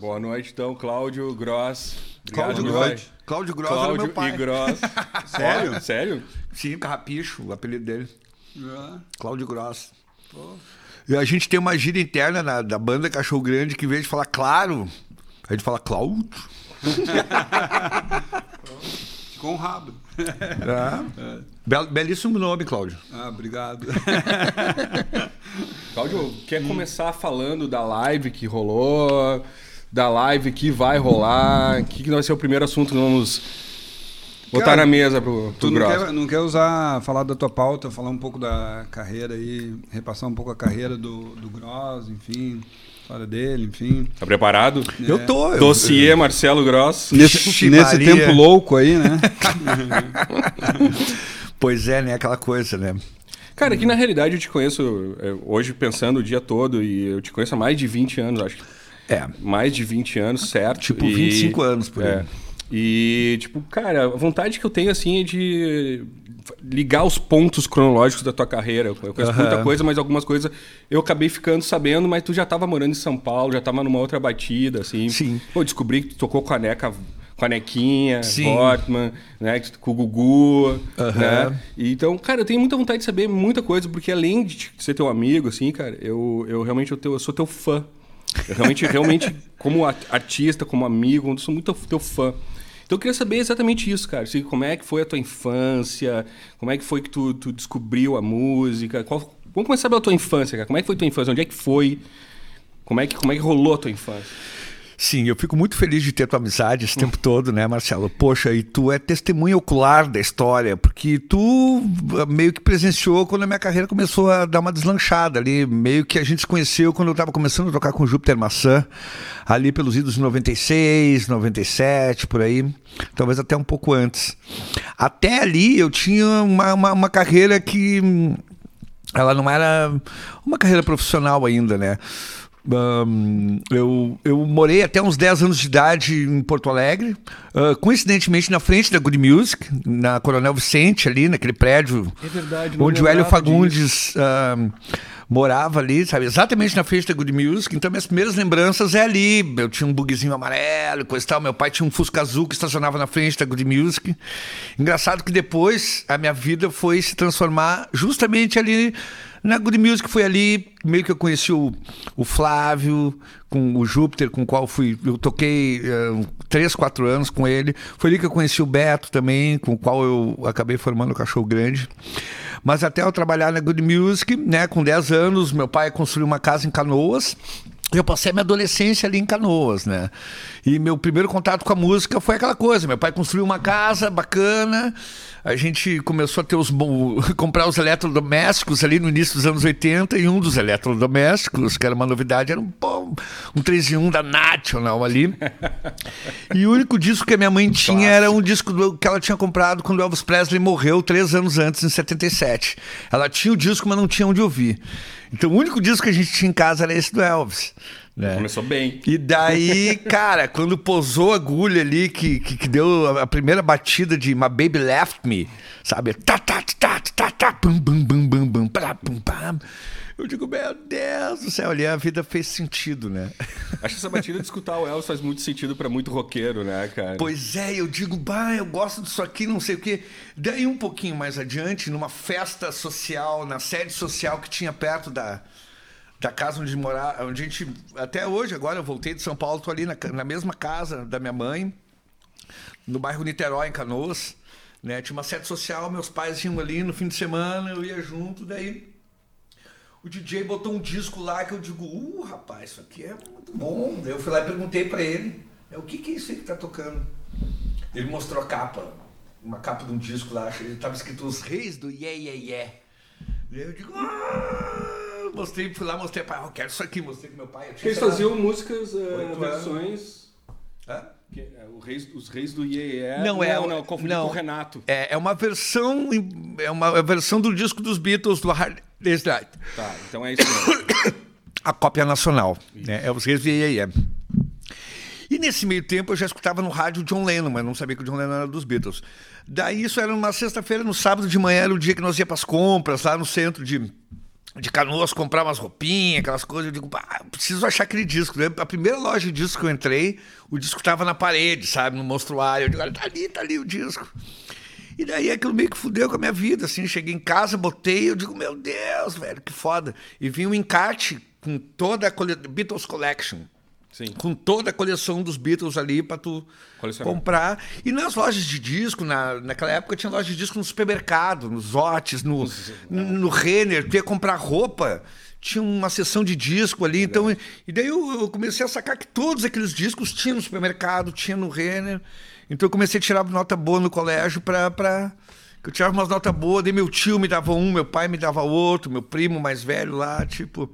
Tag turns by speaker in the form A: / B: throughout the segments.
A: Boa noite, então, Cláudio Gross.
B: Cláudio Gross. Cláudio Gross
A: Cláudio
B: era meu pai.
A: e Gross.
B: Sério?
A: Sério?
B: Sim, Carrapicho, o apelido dele.
C: É.
B: Cláudio Gross. E a gente tem uma gíria interna na- da banda Cachorro Grande que, em vez de falar claro, a gente fala Cláudio.
C: Ficou honrado.
B: É. Bel- belíssimo nome, Cláudio.
C: Ah, obrigado.
A: Cláudio, quer começar falando da live que rolou, da live que vai rolar? O que, que vai ser o primeiro assunto que vamos botar
C: Cara,
A: na mesa pro, pro
C: Tu não
A: Gross?
C: quer, não quer usar, falar da tua pauta, falar um pouco da carreira aí, repassar um pouco a carreira do, do Gross, enfim, história dele, enfim.
A: Tá preparado?
B: Eu tô. eu-
A: Dossiê Marcelo Gross.
C: Nesse, nesse tempo louco aí, né?
B: Pois é, né? Aquela coisa, né?
A: Cara, que na realidade eu te conheço é, hoje pensando o dia todo e eu te conheço há mais de 20 anos, acho.
B: É.
A: Mais de 20 anos, certo?
B: Tipo,
A: E-
B: 25 anos por aí.
A: É. E, tipo, cara, a vontade que eu tenho, assim, é de ligar os pontos cronológicos da tua carreira. Eu conheço
B: Aham.
A: muita coisa, mas algumas coisas eu acabei ficando sabendo, mas tu já tava morando em São Paulo, já tava numa outra batida, assim.
B: Sim.
A: Pô, eu descobri que tu tocou com a Neca, com a Nequinha,
B: Sim.
A: Portman, né, com o Gugu,
B: Aham.
A: né? E Então, cara, eu tenho muita vontade de saber muita coisa, porque além de ser teu amigo, assim, cara, eu, eu realmente eu, teu- eu sou teu fã. Eu realmente, realmente, como artista, como amigo, eu sou muito teu fã. Então eu queria saber exatamente isso, cara. Assim, como é que foi a tua infância? Como é que foi que tu, tu descobriu a música? Qual- Vamos começar pela tua infância, cara. Como é que foi a tua infância? Onde é que foi? Como é que, como é que rolou a tua infância?
B: Sim, eu fico muito feliz de ter tua amizade esse tempo todo, né, Marcelo? Poxa, e tu é testemunha ocular da história, porque tu ah, meio que presenciou quando a minha carreira começou a dar uma deslanchada ali, meio que a gente se conheceu quando eu estava começando a tocar com Júpiter Maçã, ali pelos idos de 96, 97, por aí, talvez até um pouco antes. Até ali eu tinha uma, uma, uma carreira que hum, ela não era uma carreira profissional ainda, né? Ahn, eu, eu morei até uns 10 anos de idade em Porto Alegre, ah, coincidentemente na frente da Good Music, na Coronel Vicente, ali naquele prédio
A: É verdade,
B: onde o Hélio Fagundes ah, morava ali, sabe? Exatamente na frente da Good Music. Então, minhas primeiras lembranças é ali. Eu tinha um bugzinho amarelo, coisa e tal. Meu pai tinha um Fusca azul que estacionava na frente da Good Music. Engraçado que depois a minha vida foi se transformar justamente ali na Good Music. Foi ali meio que eu conheci o, o Flávio, com o Júpiter, com o qual fui. Eu toquei eh, três, quatro anos com ele. Foi ali que eu conheci o Beto também, com o qual eu acabei formando o Cachorro Grande. Mas até eu trabalhar na Good Music, né, com 10 anos, meu pai construiu uma casa em Canoas. Eu passei a minha adolescência ali em Canoas, né? E meu primeiro contato com a música foi aquela coisa. Meu pai construiu uma casa bacana, a gente começou a ter os comprar os eletrodomésticos ali no início dos anos 80 e um dos eletrodomésticos, que era uma novidade, era um, um 3 em 1 da National ali. E o único disco que a minha mãe tinha era um disco do- que ela tinha comprado quando o Elvis Presley morreu três anos antes, em 77. Ela tinha o disco, mas não tinha onde ouvir. Então o único disco que a gente tinha em casa era esse do Elvis. Né?
A: Começou bem.
B: E daí, cara, quando posou a agulha ali, que, que, que deu a, primeira batida de My Baby Left Me, sabe? Tá, tá, tá, tá, tá, bum, bum, bum, bum, pam. Eu digo, meu Deus do céu, ali a vida fez sentido, né?
A: Acho que essa batida de escutar o Elvis faz muito sentido pra muito roqueiro, né, cara?
B: Pois é, eu digo, bah, eu gosto disso aqui, não sei o quê. Daí um pouquinho mais adiante, numa festa social, na sede social que tinha perto da, da casa onde morar, onde a gente, até hoje, agora eu voltei de São Paulo, tô ali na, na mesma casa da minha mãe, no bairro Niterói, em Canoas, né? Tinha uma sede social, meus pais iam ali no fim de semana, eu ia junto, daí o DJ botou um disco lá que eu digo, uh, rapaz, isso aqui é muito bom. Daí eu fui lá e perguntei pra ele, é, o que, que é isso aí que tá tocando? Ele mostrou a capa, uma capa de um disco lá, tava escrito Os Reis do Yeah Yeah Yeah. Daí eu digo, ah, mostrei, fui lá, mostrei, pai, eu quero isso aqui, mostrei pro meu pai. Tinha,
A: Eles faziam músicas,
B: anos.
A: versões.
B: Hã?
A: que, eh, o reis, os reis do Iê
B: Não, é-
A: Não, não, confundi
B: não.
A: com o Renato.
B: É, é uma versão, é uma versão do disco dos Beatles do Hard Day's Night.
A: Tá, então é isso mesmo.
B: a cópia nacional. Né? É os Reis do IEM. E nesse meio tempo eu já escutava no rádio o John Lennon, mas não sabia que o John Lennon era dos Beatles. Daí isso era numa sexta-feira, no sábado de manhã era o dia que nós ia para as compras, lá no centro de, de canoas comprar umas roupinhas, aquelas coisas. Eu digo, ah, preciso achar aquele disco. A primeira loja de disco que eu entrei, o disco tava na parede, sabe, no monstruário. Eu digo, olha, tá ali, tá ali o disco. E daí aquilo meio que fudeu com a minha vida, assim. Cheguei em casa, botei, eu digo, meu Deus, velho, que foda. E vi um encarte com toda a. Beatles Collection.
A: Sim.
B: Com toda a coleção dos Beatles ali para tu comprar. E nas lojas de disco, na, naquela época tinha loja de disco no supermercado, nos Otis, no, no Renner. Tu ia comprar roupa, tinha uma seção de disco ali. Então, e daí eu, eu comecei a sacar que todos aqueles discos tinham no supermercado, tinha no Renner. Então eu comecei a tirar nota boa no colégio para. Pra... Eu tirava umas notas boas, daí meu tio me dava um, meu pai me dava outro, meu primo mais velho lá, tipo.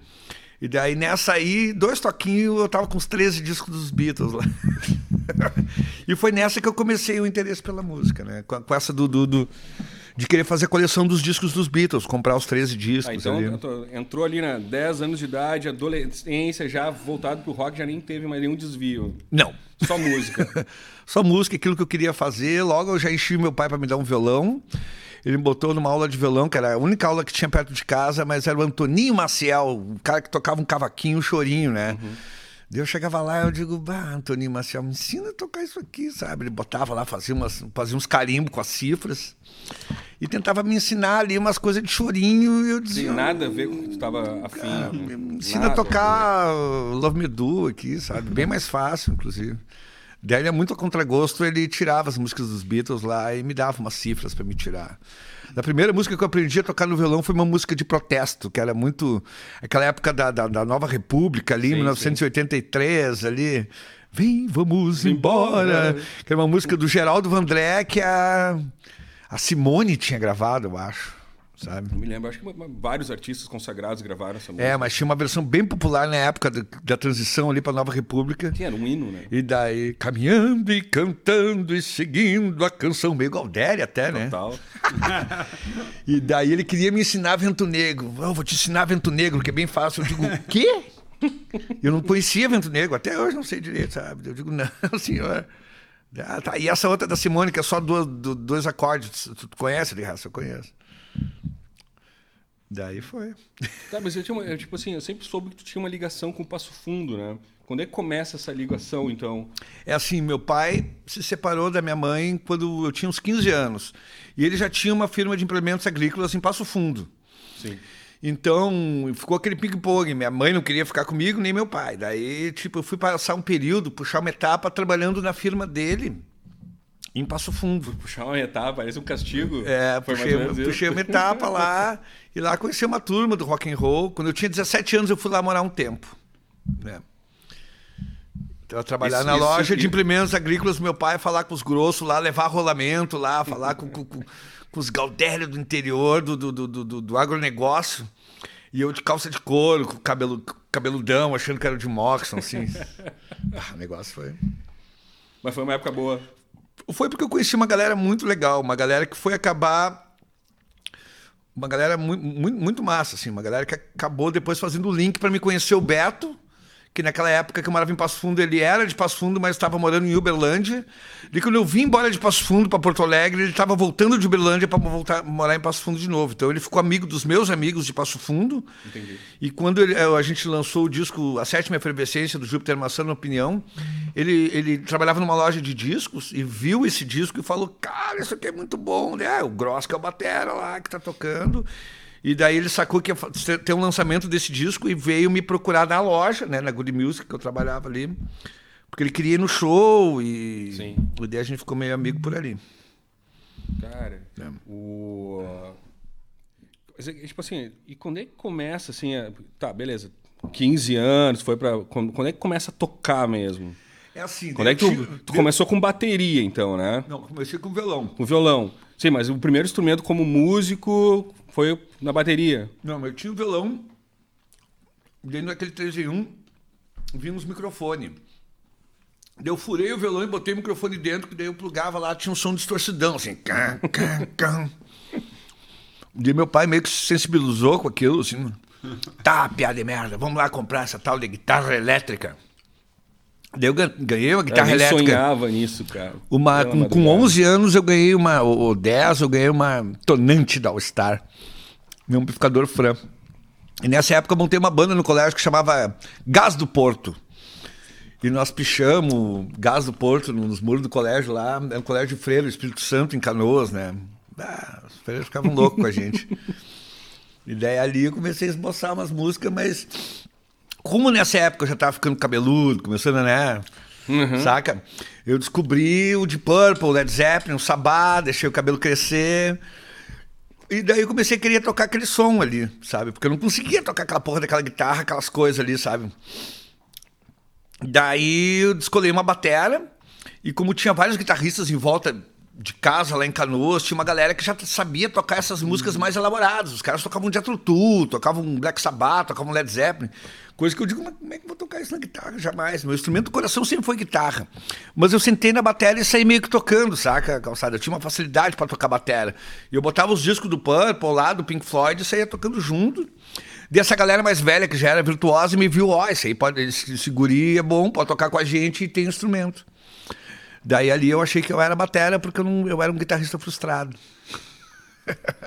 B: E daí nessa aí, dois toquinhos, eu tava com os 13 discos dos Beatles lá. e foi nessa que eu comecei o interesse pela música, né? Com, com essa do, do, do- de querer fazer a coleção dos discos dos Beatles, comprar os 13 discos
A: Ah, então
B: ali.
A: tô- entrou ali na 10 anos de idade, adolescência, já voltado pro rock, já nem teve mais nenhum desvio.
B: Não.
A: Só música.
B: Só música, aquilo que eu queria fazer. Logo eu já enchi meu pai para me dar um violão. Ele me botou numa aula de violão, que era a única aula que tinha perto de casa, mas era o Antoninho Maciel, o cara que tocava um cavaquinho, um chorinho, né? Daí eu chegava lá eu digo, bah, Antoninho Maciel, me ensina a tocar isso aqui, sabe? Ele botava lá, fazia, umas, fazia uns carimbos com as cifras e tentava me ensinar ali umas coisas de chorinho e eu dizia...
A: Tem nada a ver com o que tu tava afim. Né?
B: me ensina
A: Nada
B: a tocar Love Me Do aqui, sabe? Bem mais fácil, inclusive. Daí ele é muito a contragosto, ele tirava as músicas dos Beatles lá e me dava umas cifras para me tirar. A primeira música que eu aprendi a tocar no violão foi uma música de protesto, que era muito. aquela época da, da, da Nova República ali,
A: Sim,
B: 1983, ali. Vem, vamos embora.
A: embora.
B: Que era uma música do Geraldo Vandré que a, a Simone tinha gravado, eu acho. Sabe?
A: Não me lembro, acho que vários artistas consagrados gravaram essa música.
B: É, mas tinha uma versão bem popular na época da, da transição ali para Nova República.
A: Sim, era um hino, né?
B: E daí, caminhando e cantando e seguindo a canção, meio Galdéria até, né?
A: Total.
B: E daí ele queria me ensinar Vento Negro. Eu vou te ensinar Vento Negro, que é bem fácil. Eu digo, o quê? Eu não conhecia Vento Negro, até hoje não sei direito, sabe? Eu digo, não, senhor. Ah, tá. E essa outra da Simone, que é só du- dois acordes. Tu, tu conhece, raça? Eu conheço. Daí foi.
A: Tá, mas eu tinha uma, eu, tipo assim, eu sempre soube que tu tinha uma ligação com o Passo Fundo, né? Quando é que começa essa ligação, então?
B: É assim, meu pai se separou da minha mãe quando eu tinha uns 15 anos. E ele já tinha uma firma de implementos agrícolas em Passo Fundo.
A: Sim.
B: Então, ficou aquele ping-pong. Minha mãe não queria ficar comigo, nem meu pai. Daí, tipo, eu fui passar um período, puxar uma etapa trabalhando na firma dele, em Passo Fundo.
A: Puxar uma etapa, parece um castigo.
B: É,
A: Foi
B: puxei, puxei uma etapa lá e lá conheci uma turma do rock and roll. Quando eu tinha 17 anos, eu fui lá morar um tempo. né? Então, eu trabalhar
A: Isso-
B: na
A: isso-
B: loja de
A: isso-
B: implementos agrícolas, meu pai falar com os grossos lá, levar rolamento lá, falar com, com, com- com os gaudérios do interior do, do, do, do, do agronegócio. E eu de calça de couro, com cabelo, cabeludão, achando que era de Moxon, assim. ah, o negócio foi.
A: Mas foi uma época boa.
B: Foi porque eu conheci uma galera muito legal, uma galera que foi acabar. Uma galera muito, muito, muito massa, assim, uma galera que acabou depois fazendo o link para me conhecer o Beto, que naquela época que eu morava em Passo Fundo, ele era de Passo Fundo, mas estava morando em Uberlândia. E quando eu vim embora de Passo Fundo para Porto Alegre, ele estava voltando de Uberlândia para voltar morar em Passo Fundo de novo. Então ele ficou amigo dos meus amigos de Passo Fundo.
A: Entendi.
B: E quando ele- eh, a gente lançou o disco A Sétima Efervescência do Júpiter Maçã na Opinião, ele, ele trabalhava numa loja de discos e viu esse disco e falou: Cara, isso aqui é muito bom, né? O Gross que é o Batera lá que tá tocando. E daí ele sacou que ia ter um lançamento desse disco e veio me procurar na loja, né? Na Good Music, que eu trabalhava ali. Porque ele queria ir no show e.
A: Sim.
B: E daí a gente ficou meio amigo por ali.
A: Cara,
B: É.
A: o. É que, Tipo assim, e quando é que começa assim? a- Tá, beleza. 15 anos, foi pra. Quando, quando é que começa a tocar mesmo?
B: É assim,
A: Quando é que tu, tu começou com bateria, então, né?
B: Não, comecei com violão.
A: Com violão. Sim, mas o primeiro instrumento como músico foi na bateria.
B: Não, mas eu tinha um violão. Dentro daquele 3 em 1, vinha uns microfones. Daí eu furei o violão e botei o microfone dentro, que daí eu plugava lá, tinha um som distorcidão, assim. Cam, cam, cam. Daí meu pai meio que se sensibilizou com aquilo, assim. Tá, piada de merda, vamos lá comprar essa tal de guitarra elétrica. Daí eu gan- ganhei uma guitarra
A: eu
B: elétrica.
A: sonhava nisso, cara.
B: Uma, com, com
A: madrugada.
B: 11 anos eu ganhei uma, ou 10, eu ganhei uma tonante da All Star. Meu amplificador Fran. E nessa época eu montei uma banda no colégio que chamava Gás do Porto. E nós pichamos Gás do Porto nos muros do colégio lá. Era um colégio de freiro, Espírito Santo, em Canoas, né? Ah, os freiros ficavam loucos com a gente. E daí ali eu comecei a esboçar umas músicas, mas como nessa época eu já tava ficando cabeludo, começando, né? Saca? Eu descobri o Deep Purple, o Led Zeppelin, o Sabá, deixei o cabelo crescer. E daí eu comecei a querer tocar aquele som ali, sabe? Porque eu não conseguia tocar aquela porra daquela guitarra, aquelas coisas ali, sabe? Daí eu descolei uma batera e como tinha vários guitarristas em volta de casa lá em Canoas, tinha uma galera que já sabia tocar essas músicas mais elaboradas. Os caras tocavam Jethro Tull, tocavam Black Sabbath, tocavam Led Zeppelin. Coisa que eu digo, mas como é que eu vou tocar isso na guitarra? Jamais. Meu instrumento do coração sempre foi guitarra. Mas eu sentei na bateria e saí meio que tocando, saca, calçada? Eu tinha uma facilidade para tocar bateria. E eu botava os discos do Purple lá, do Pink Floyd, e saía tocando junto. E essa galera mais velha, que já era virtuosa, me viu, ó, oh, esse aí pode, esse, esse guri é bom, pode tocar com a gente e tem instrumento. Daí ali eu achei que eu era batera porque eu, não, eu era um guitarrista frustrado.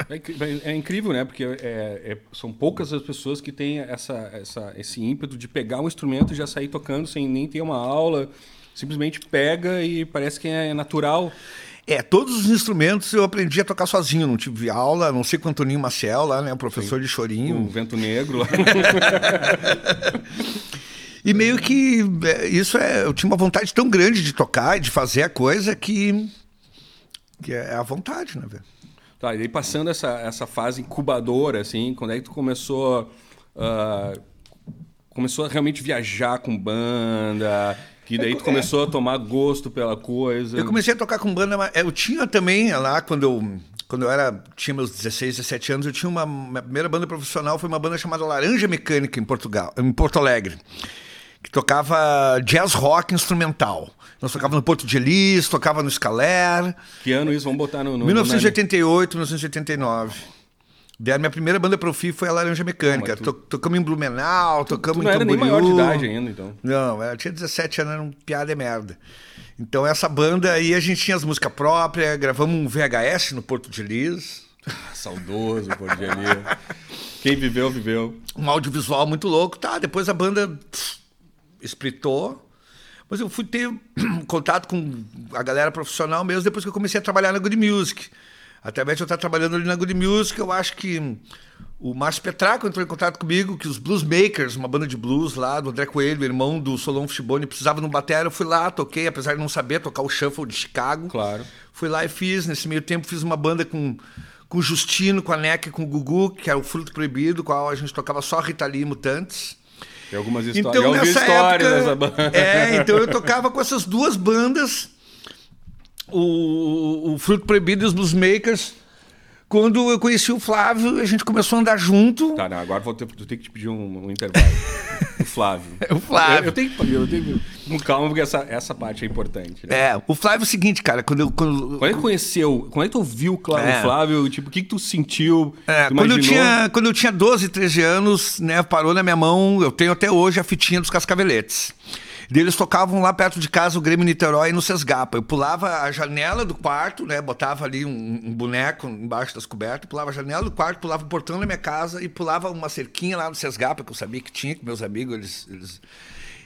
A: É, é incrível, né? Porque é, é, são poucas as pessoas que têm essa, essa, esse ímpeto de pegar um instrumento e já sair tocando sem nem ter uma aula. Simplesmente pega e parece que é natural.
B: É, todos os instrumentos eu aprendi a tocar sozinho, não tive aula, não sei com o Antoninho Maciel lá, né? O professor Sim. de chorinho.
A: O Vento Negro.
B: E meio que é, isso é. Eu tinha uma vontade tão grande de tocar e de fazer a coisa que. que é a vontade, né, velho?
A: Tá, e aí passando essa, essa fase incubadora, assim, quando é que tu começou. Uh, começou a realmente viajar com banda? Que daí tu começou a tomar gosto pela coisa.
B: Eu comecei a tocar com banda, mas eu tinha também lá quando eu quando eu era tinha meus 16, 17 anos, eu tinha uma minha primeira banda profissional foi uma banda chamada Laranja Mecânica em Portugal, em Porto Alegre que tocava jazz rock instrumental. Nós tocava no Porto de Elis, tocava no Scaler.
A: Que ano isso? Vamos botar no... no
B: 1988, 1989. Daí minha primeira banda profi foi a Laranja Mecânica. Não, tu... Tocamos em Blumenau, tocamos tu
A: não
B: em
A: era nem maior de idade ainda, então.
B: Não, eu tinha 17 anos, era um piada e merda. Então essa banda aí a gente tinha as músicas próprias, gravamos um VHS no Porto de Elis.
A: Saudoso Porto de Elis. Quem viveu, viveu.
B: Um audiovisual muito louco, tá? Depois a banda espritou. Mas eu fui ter contato com a galera profissional mesmo depois que eu comecei a trabalhar na Good Music. Através de eu estar trabalhando ali na Good Music, eu acho que o Márcio Petraco entrou em contato comigo, que os Blues Makers, uma banda de blues lá, do André Coelho, irmão do Solon Fishbone, precisava de um batera. Eu fui lá, toquei, apesar de não saber tocar o shuffle de Chicago.
A: Claro.
B: Fui lá e fiz. Nesse meio tempo, fiz uma banda com, com o Justino, com a NEC, com o Gugu, que era o Fruto Proibido, com a qual a gente tocava só Rita Lee e Mutantes.
A: Tem algumas histórias. Então, nessa história
B: época, banda. É, então eu tocava com essas duas bandas, o, o Fruto Proibido e os Bluesmakers. Quando eu conheci o Flávio, a gente começou a andar junto.
A: Tá, não, agora vou ter, vou ter que te pedir um, um intervalo. o Flávio.
B: o Flávio. Eu,
A: eu, tenho, eu tenho com calma, porque essa, essa parte é importante. Né?
B: É, o Flávio é o seguinte, cara, quando eu. Quando,
A: quando é que conheceu, quando é que tu viu é. o Flávio, tipo, o que, que tu sentiu?
B: É, quando, eu tinha, quando eu tinha 12, 13 anos, né, parou na minha mão, eu tenho até hoje a fitinha dos cascaveletes. E eles tocavam lá perto de casa o Grêmio Niterói no Sesgapa. Eu pulava a janela do quarto, né? Botava ali um, um, boneco embaixo das cobertas, pulava a janela do quarto, pulava o portão da minha casa e pulava uma cerquinha lá no Sesgapa, que eu sabia que tinha, que meus amigos, eles... eles...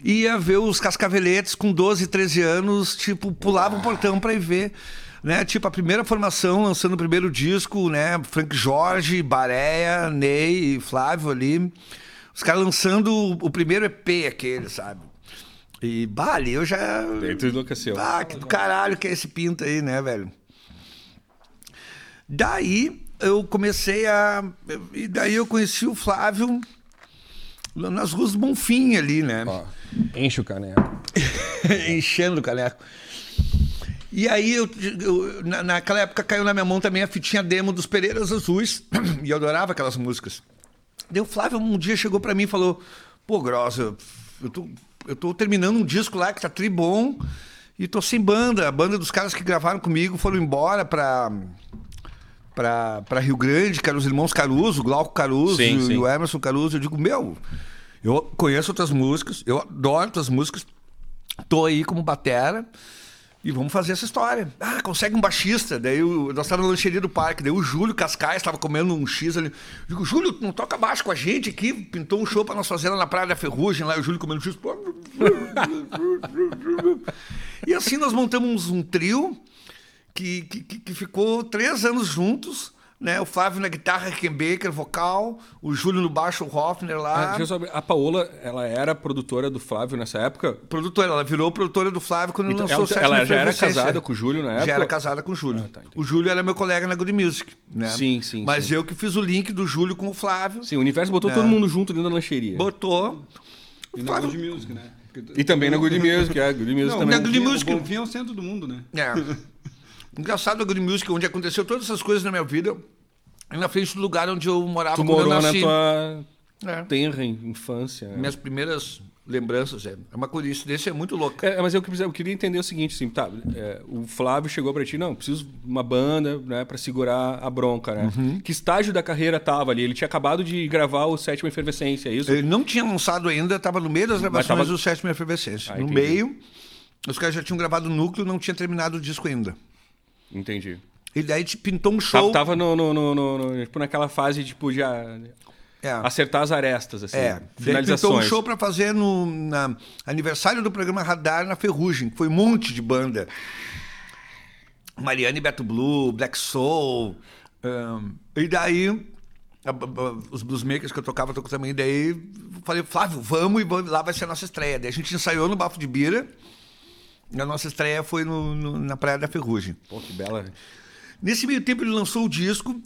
B: Ia ver os cascaveletes com 12, 13 anos, tipo, pulava o portão para ir ver né? Tipo, a primeira formação lançando o primeiro disco, né? Frank Jorge, Baréia, Ney, Flávio ali. Os caras lançando o primeiro EP aquele, sabe? E, Bali, eu já.
A: Dentro enlouqueceu.
B: Ah, que do caralho que é esse pinto aí, né, velho? Daí eu comecei a. E daí eu conheci o Flávio nas ruas do Bonfim ali, né? Ó,
A: enche o caneco.
B: Enchendo o caneco. E aí, eu, eu, naquela época, caiu na minha mão também a fitinha demo dos Pereiras Azuis. e eu adorava aquelas músicas. Daí o Flávio um dia chegou para mim e falou: Pô, Grossa, eu tô eu tô terminando um disco lá que tá tri bom e tô sem banda. A banda dos caras que gravaram comigo foram embora pra, pra Rio Grande, que eram os irmãos Caruso, Glauco Caruso sim, e sim. o Emerson Caruso. Eu digo, meu, eu conheço outras músicas, eu adoro outras músicas, tô aí como batera. E vamos fazer essa história. Ah, consegue um baixista. Daí nós estávamos na lancheria do parque. Daí o Júlio Cascais estava comendo um X ali. Eu digo, Júlio, não toca baixo com a gente aqui? Pintou um show para nós fazer lá na Praia da Ferrugem. Lá o Júlio comendo X. e assim nós montamos um trio que, que, que ficou três anos juntos né? O Flávio na guitarra, Rickenbacker, vocal, o Júlio no baixo, o Hoffner lá.
A: Ah, deixa eu saber, a Paola, ela era produtora do Flávio nessa época?
B: Produtora, ela virou produtora do Flávio quando
A: Então,
B: lançou
A: ela,
B: o
A: ela já era casada com o Júlio na época?
B: Já era casada com o Júlio.
A: Ah, tá,
B: o Júlio era meu colega na Good Music, né?
A: Sim, sim,
B: Mas
A: sim.
B: eu que fiz o link do Júlio com o Flávio.
A: Sim, o universo botou
B: É.
A: todo mundo junto dentro da lancheria.
B: Botou.
C: E na Good Music, né? Porque-
A: E também na Good Music, é, Good Music
C: Não,
A: também.
C: na Good. Music- O Bonfim é o centro do mundo, né?
B: É. Engraçado a Good Music, onde aconteceu todas essas coisas na minha vida, é na frente do lugar onde eu morava
A: Tu morou na tua
B: É.
A: tenra infância. né?
B: Minhas primeiras lembranças, é. É uma coincidência é muito louca.
A: É, mas eu, eu queria entender o seguinte, assim, tá, é, o Flávio chegou pra ti, não, preciso de uma banda, né, pra segurar a bronca, né?
B: Uhum.
A: Que estágio da carreira tava ali? Ele tinha acabado de gravar o Sétima Efervescência, é isso?
B: Ele não tinha lançado ainda, estava no meio das gravações
A: tava-
B: do Sétima Efervescência.
A: Ah,
B: no
A: entendi.
B: meio, os caras já tinham gravado o núcleo, não tinha terminado o disco ainda.
A: Entendi.
B: E daí te pintou um show.
A: tava no, no- no- no- tipo, naquela fase, tipo, já
B: É.
A: acertar as arestas, assim,
B: É, daí pintou um
A: finalizações.
B: show pra fazer no na aniversário do programa Radar na Ferrugem, que foi um monte de banda. Mariana e Beto Blue, Black Soul. ahn, e daí, a- a- os bluesmakers que eu tocava, tocou também. Daí falei, Flávio, vamos e vamos, lá vai ser a nossa estreia. Daí a gente ensaiou no Bafo de Bira. A nossa estreia foi no- no- na Praia da Ferrugem.
A: Pô, que bela.
B: Nesse meio tempo ele lançou o disco.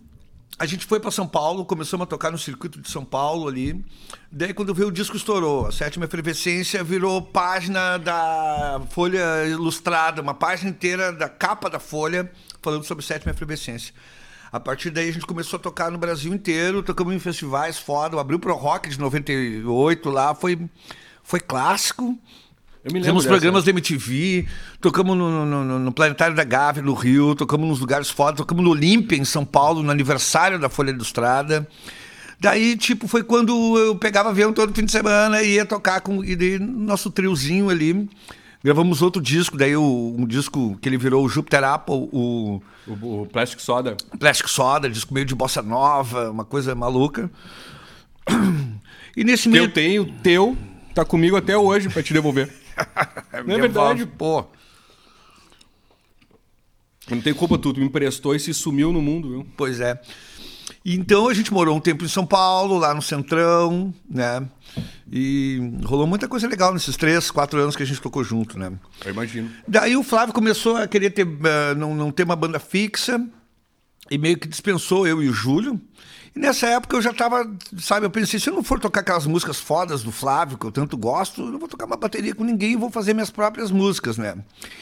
B: A gente foi para São Paulo, começamos a tocar no circuito de São Paulo ali. Daí quando veio o disco estourou. A Sétima Efervescência virou página da Folha Ilustrada, uma página inteira da capa da Folha falando sobre Sétima Efervescência. A partir daí a gente começou a tocar no Brasil inteiro, tocamos em festivais foda, abriu Pro Rock de 98 lá, foi foi clássico. Fizemos programas da MTV, tocamos no, no- no- Planetário da Gávea, no Rio, tocamos nos lugares foda, tocamos no Olímpia, em São Paulo, no aniversário da Folha Ilustrada. Daí, tipo, foi quando eu pegava avião todo fim de semana e ia tocar com e daí, nosso triozinho ali. Gravamos outro disco, daí o- um disco que ele virou o Jupiter Apple, o
A: O, o Plastic Soda.
B: Plastic Soda, disco meio de bossa nova, uma coisa maluca. E nesse meio
A: eu tenho, teu, tá comigo até hoje pra te devolver. Não é verdade?
B: Pô,
A: não tenho culpa tu, tu me emprestou e se sumiu no mundo, viu?
B: Pois é. Então a gente morou um tempo em São Paulo, lá no Centrão, né? E rolou muita coisa legal nesses três, quatro anos que a gente tocou junto, né?
A: Eu imagino.
B: Daí o Flávio começou a querer ter, eh, não, não ter uma banda fixa e meio que dispensou eu e o Júlio. E nessa época eu já tava, sabe, eu pensei, se eu não for tocar aquelas músicas fodas do Flávio, que eu tanto gosto, eu não vou tocar uma bateria com ninguém e vou fazer minhas próprias músicas, né?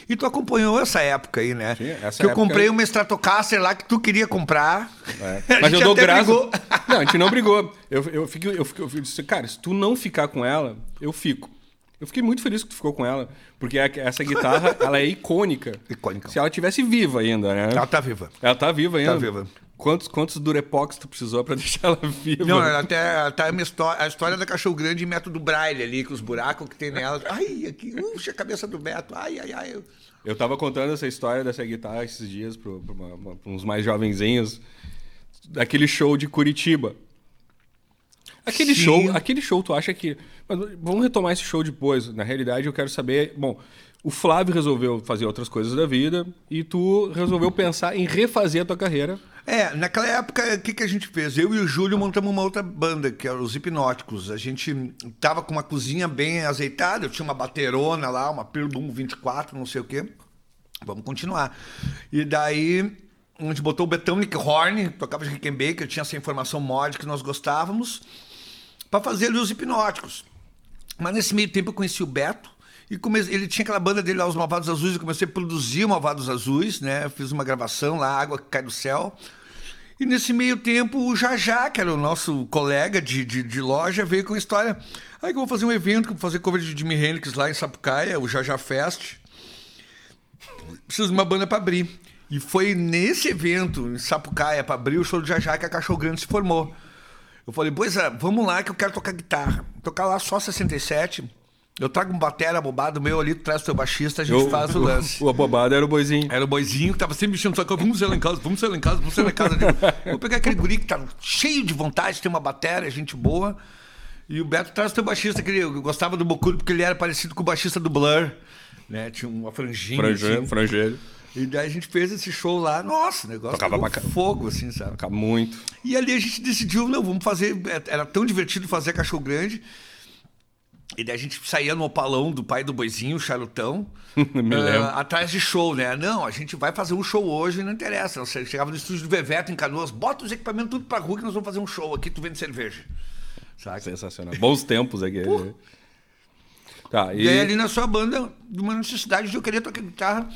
B: E tu acompanhou essa época aí, né?
A: Sim, essa
B: que eu comprei uma Stratocaster lá que tu queria comprar. A
A: Mas eu dou graça.
B: brigou.
A: Não, a gente não brigou. Eu, eu, fico, eu, fico, eu fico, cara, se tu não ficar com ela, eu fico. Eu fiquei muito feliz que tu ficou com ela, porque essa guitarra, ela é icônica.
B: Icônica.
A: Se ela tivesse viva ainda, né?
B: Ela tá viva.
A: Ela tá viva ainda.
B: Tá viva.
A: Quantos, quantos Durepox tu precisou pra deixar ela viva?
B: Não, ela até, até a, minha histó- a história da cachorro grande em método Braille ali, com os buracos que tem nela. Ai, aqui, uxa, a cabeça do Beto. Ai, ai, ai. eu-
A: Eu tava contando essa história dessa guitarra esses dias para uns mais jovenzinhos daquele show de Curitiba. Aquele
B: Sim.
A: show, aquele show, tu acha que. Mas vamos retomar esse show depois. Na realidade, eu quero saber. Bom, o Flávio resolveu fazer outras coisas da vida e tu resolveu pensar em refazer a tua carreira.
B: É, naquela época, o que, que a gente fez? Eu e o Júlio montamos uma outra banda, que era os Hipnóticos. A gente tava com uma cozinha bem azeitada, eu tinha uma baterona lá, uma Perbum 24, não sei o quê. Vamos continuar. E daí, a gente botou o Betão Nick Horn, tocava de Rickenbacker, tinha essa informação mod que nós gostávamos, para fazer ali os Hipnóticos. Mas nesse meio tempo eu conheci o Beto. E ele tinha aquela banda dele lá, os Malvados Azuis. Eu comecei a produzir o Malvados Azuis, né? Fiz uma gravação lá, Água que Cai do Céu. E nesse meio tempo, o Jajá, que era o nosso colega de, de, de loja, veio com a história. Aí que eu vou fazer um evento, que eu vou fazer cover de Jimi Hendrix lá em Sapucaia, o Jajá Fest. Preciso de uma banda para abrir. E foi nesse evento, em Sapucaia, para abrir o show do Jajá, que a Cachorro Grande se formou. Eu falei, pois é, vamos lá que eu quero tocar guitarra. Tocar lá só 67. Eu trago um batera bobado meu ali, tu traz teu baixista, a gente
A: Eu-
B: faz o lance.
A: O abobado era o boizinho.
B: Era o boizinho que tava sempre mexendo, só que vamos ser lá em casa, vamos ser lá em casa, vamos ser lá em casa. Digo, Vou pegar aquele guri que tá cheio de vontade, tem uma bateria, gente boa. E o Beto traz o teu baixista, que ele, gostava do Bocudo porque ele era parecido com o baixista do Blur. Né? Tinha uma franjinha.
A: Frangelho,
B: assim.
A: frangelho.
B: E daí a gente fez esse show lá, nossa, o negócio
A: Tocava
B: pegou fogo, assim, sabe?
A: Toca muito.
B: E ali a gente decidiu, não, vamos fazer. Era tão divertido fazer cachorro grande. E daí a gente saía no opalão do pai do boizinho, o charutão,
A: Me lembro.
B: atrás de show, né? Não, a gente vai fazer um show hoje, não interessa. Você chegava no estúdio do Veveto em Canoas, bota os equipamentos tudo pra rua que nós vamos fazer um show aqui, tu vende cerveja. Saca?
A: Sensacional. Bons tempos aqui. Tá, e...
B: E aí ali na sua banda, de uma necessidade de eu querer tocar guitarra,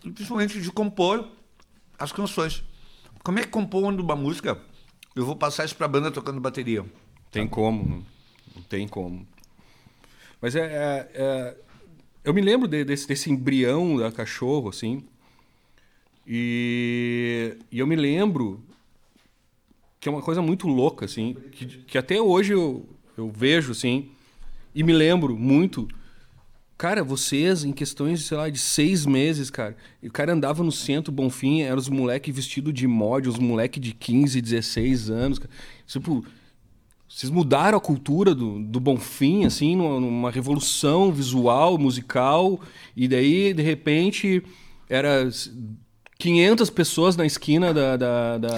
B: principalmente de compor as canções. Como é que compõe uma música? Eu vou passar isso pra banda tocando bateria.
A: Tem como, não- não tem como. Mas é, é- é- eu me lembro de- desse, desse embrião da cachorro, assim. E, e eu me lembro que é uma coisa muito louca, assim, que, que até hoje eu, eu vejo, assim, e me lembro muito. Cara, vocês, em questões, sei lá, de seis meses, cara, o cara andava no centro, Bonfim, eram os moleque vestido de mod, os moleque de 15, 16 anos. cara. Tipo, vocês mudaram a cultura do, do Bonfim, assim, numa, numa revolução visual, musical, e daí, de repente, era 500 pessoas na esquina da, da, da,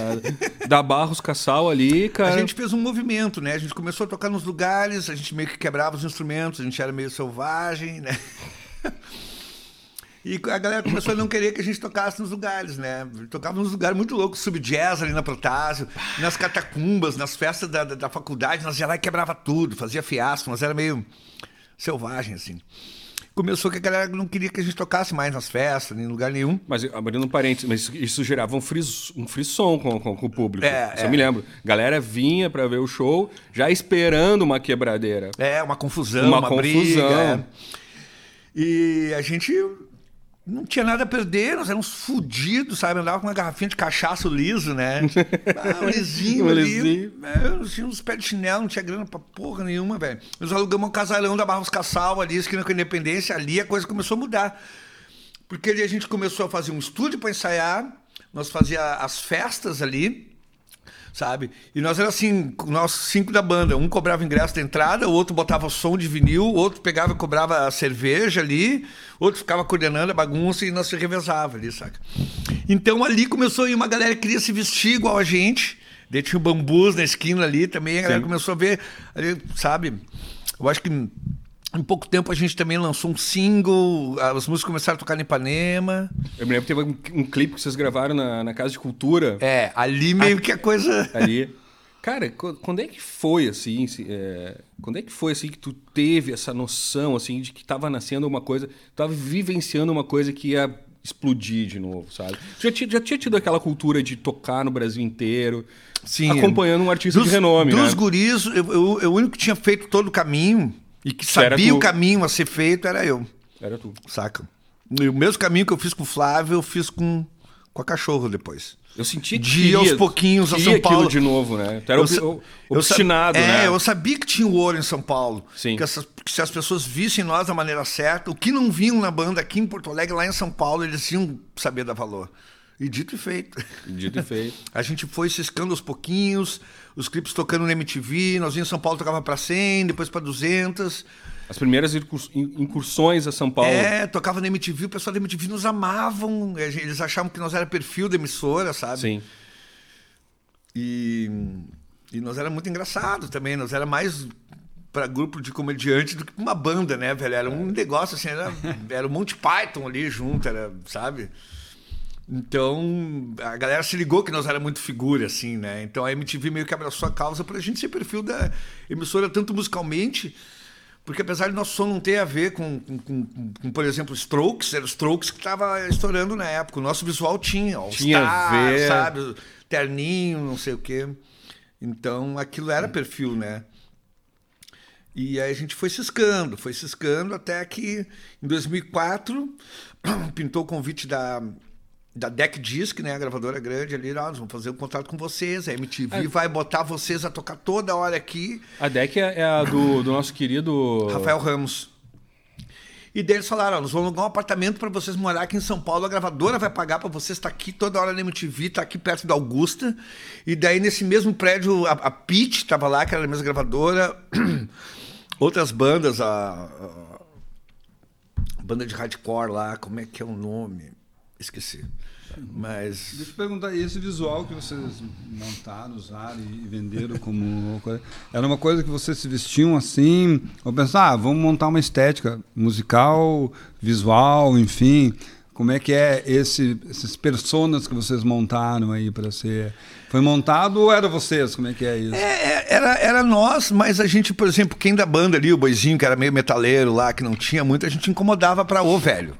A: da Barros Cassal ali, cara.
B: A gente fez um movimento, né? A gente começou a tocar nos lugares, a gente meio que quebrava os instrumentos, a gente era meio selvagem, né? E a galera começou a não querer que a gente tocasse nos lugares, né? Tocava nos lugares muito loucos, sub-jazz ali na Protásio, nas catacumbas, nas festas da, da, da faculdade, nós ia lá e quebrava tudo, fazia fiasco, nós era meio selvagem, assim. Começou que a galera não queria que a gente tocasse mais nas festas, nem em lugar nenhum.
A: Mas abrindo um parênteses, mas isso, gerava um, fris, um frisson com, com, com o público.
B: É,
A: Isso
B: é.
A: eu me lembro. Galera vinha pra ver o show já esperando uma quebradeira.
B: É, uma confusão,
A: Uma
B: uma,
A: confusão.
B: briga. é. E a gente não tinha nada a perder, nós éramos fudidos, sabe? Andava com uma garrafinha de cachaço liso, né? Ah, um lisinho
A: Um lisinho.
B: É, eu tinha uns pés de chinelo, não tinha grana pra porra nenhuma, velho. Nós alugamos um casarão da Barros Cassal ali, esquina com a Independência, ali a coisa começou a mudar. Porque ali a gente começou a fazer um estúdio para ensaiar, nós fazia as festas ali, sabe? E nós era assim, nós cinco da banda, um cobrava ingresso da entrada, o outro botava som de vinil, o outro pegava e cobrava a cerveja ali, outro ficava coordenando a bagunça e nós se revezava ali, saca? Então ali começou a ir uma galera que queria se vestir igual a gente, daí tinha o bambus na esquina ali também, a galera
A: Sim.
B: começou a ver, ali, sabe? Eu acho que em pouco tempo a gente também lançou um single, as músicas começaram a tocar em Ipanema.
A: Eu me lembro que teve um, um clipe que vocês gravaram na, na Casa de Cultura.
B: É, ali meio que a coisa.
A: ali. Cara, qu- quando é que foi assim? é, quando é que foi assim que tu teve essa noção assim de que tava nascendo uma coisa, tava vivenciando uma coisa que ia explodir de novo, sabe? Já tinha, já tinha tido aquela cultura de tocar no Brasil inteiro,
B: Sim.
A: acompanhando um artista
B: dos,
A: de renome,
B: Dos
A: né?
B: guris, eu, eu, eu, o único que tinha feito todo o caminho e que sabia o caminho a ser feito era eu,
A: Era tu.
B: saca? E o mesmo caminho que eu fiz com o Flávio, eu fiz com, com a cachorro depois.
A: Eu senti que
B: De aos pouquinhos a São Paulo.
A: aquilo de novo, né? Tu era
B: Eu sa-
A: ob-
B: eu
A: obstinado,
B: é,
A: né?
B: eu sabia que tinha o ouro em São Paulo.
A: Sim.
B: Que, essas- que se as pessoas vissem nós da maneira certa, o que não viam na banda aqui em Porto Alegre, lá em São Paulo, eles iam saber dar valor. E dito e feito.
A: Dito e feito.
B: A gente foi ciscando aos pouquinhos, os clipes tocando no MTV, nós em São Paulo tocava para 100, depois para 200.
A: As primeiras incurs- in- incursões a São Paulo.
B: É, tocava na MTV, o pessoal da MTV nos amavam, eles achavam que nós era perfil da emissora, sabe?
A: Sim.
B: E, e nós era muito engraçado também, nós era mais para grupo de comediante do que pra uma banda, né, velho? Era um negócio assim, era, era o Monty Python ali junto, era, sabe? Então, a galera se ligou que nós era muito figura, assim, né? Então a MTV meio que abraçou a causa pra gente ser perfil da emissora, tanto musicalmente, porque apesar de nosso som não ter a ver com, com, com- com, por exemplo, Strokes, era os Strokes que estava estourando na época. O nosso visual tinha, All
A: Tinha a
B: Star,
A: ver.
B: sabe? Terninho, não sei o quê. Então, aquilo era perfil, né? E aí a gente foi ciscando, foi ciscando até que em 2004 pintou o convite da, da Deck Disc, né? A gravadora grande ali, nós vamos fazer um contrato com vocês. A MTV vai botar vocês a tocar toda hora aqui.
A: A deck é, é a do, do nosso querido.
B: Rafael Ramos. E daí eles falaram: ó, nós vamos alugar um apartamento para vocês morar aqui em São Paulo. A gravadora vai pagar para vocês estar aqui toda hora na MTV, tá aqui perto da Augusta. E daí nesse mesmo prédio, a, a estava lá, que era a mesma gravadora. Outras bandas, a, a banda de hardcore lá, como é que é o nome? Esqueci. Mas.
C: Deixa eu perguntar, e esse visual que vocês montaram, usaram e venderam como. coisa- Era uma coisa que vocês se vestiam assim? Ou pensaram, ah, vamos montar uma estética musical, visual, enfim. Como é que é esse, esses personas que vocês montaram aí para ser. Foi montado ou era vocês? Como é que é isso?
B: É, é, era, era nós, mas a gente, por exemplo, quem da banda ali, o Boizinho, que era meio metaleiro lá, que não tinha muito, a gente incomodava pra ô, velho.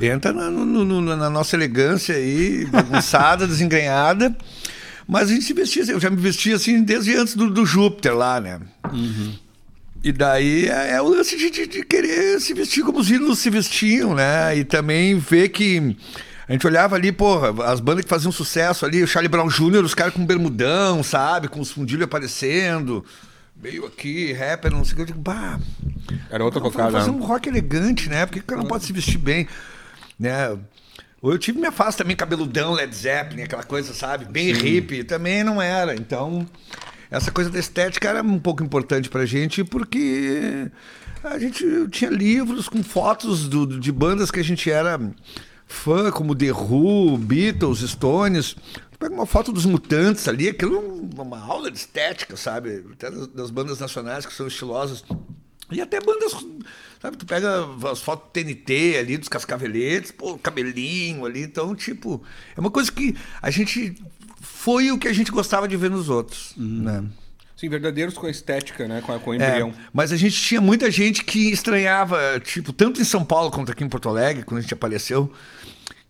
B: Entra na, no- no- na nossa elegância aí, bagunçada, desengrenhada. Mas a gente se vestia, assim, eu já me vestia assim desde antes do, do Júpiter lá, né? E daí é, é o lance de, de- de querer se vestir como os ídolos se vestiam, né? E também ver que. A gente olhava ali, porra, as bandas que faziam sucesso ali, o Charlie Brown Jr., os caras com bermudão, sabe? Com os fundilhos aparecendo. Meio aqui, rapper, não sei o que. Eu digo, bah.
A: Era outra cocada.
B: fazer
A: né?
B: um rock elegante, né? Porque o cara não pode se vestir bem, né? Eu tive minha fase também, cabeludão, Led Zeppelin, aquela coisa, sabe? Bem hippie. Também não era. Então, essa coisa da estética era um pouco importante pra gente, porque a gente tinha livros com fotos do- de bandas que a gente era fã, como The Who, Beatles, Stones. Pega uma foto dos mutantes ali, aquilo é uma aula de estética, sabe? Até das, das bandas nacionais que são estilosas. E até bandas, sabe? Tu pega as fotos TNT ali, dos cascaveletes, pô, cabelinho ali. Então, tipo, é uma coisa que a gente. Foi o que a gente gostava de ver nos outros, né?
A: Sim, verdadeiros com a estética, né? Com, a, com o
B: É,
A: embrião.
B: mas a gente tinha muita gente que estranhava, tipo, tanto em São Paulo quanto aqui em Porto Alegre, quando a gente apareceu.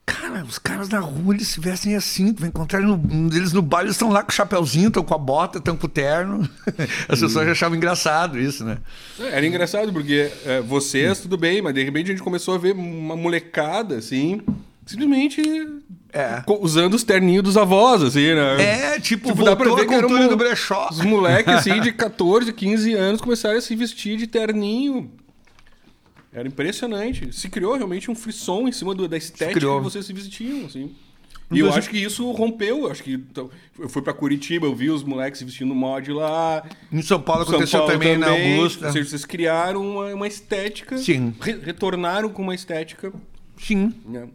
B: Cara, os caras da rua, eles se vestem assim. Tu vai encontrar no- eles no baile, eles estão lá com o chapéuzinho, estão com a bota, estão com o terno. As pessoas já achavam engraçado isso, né?
A: É, Era engraçado, porque é, vocês, tudo bem, mas de repente a gente começou a ver uma molecada, assim, simplesmente
B: É.
A: usando os terninhos dos avós, assim, né?
B: É, tipo,
A: Tipo, dá pra ver
B: a
A: que
B: cultura
A: um-
B: do brechó.
A: Os moleques, assim, de 14, 15 anos começaram a se vestir de terninho. Era impressionante. Se criou realmente um frisson em cima do- da estética que vocês se vestiam, assim. E eu acho que isso rompeu. eu Acho que então, eu fui pra Curitiba, eu vi os moleques se vestindo mod lá.
B: Em São Paulo
A: São
B: aconteceu
A: Paulo
B: também, na Augusta.
A: Ou seja, vocês criaram uma, uma estética.
B: Sim.
A: re- retornaram com uma estética.
B: Sim.
A: Né?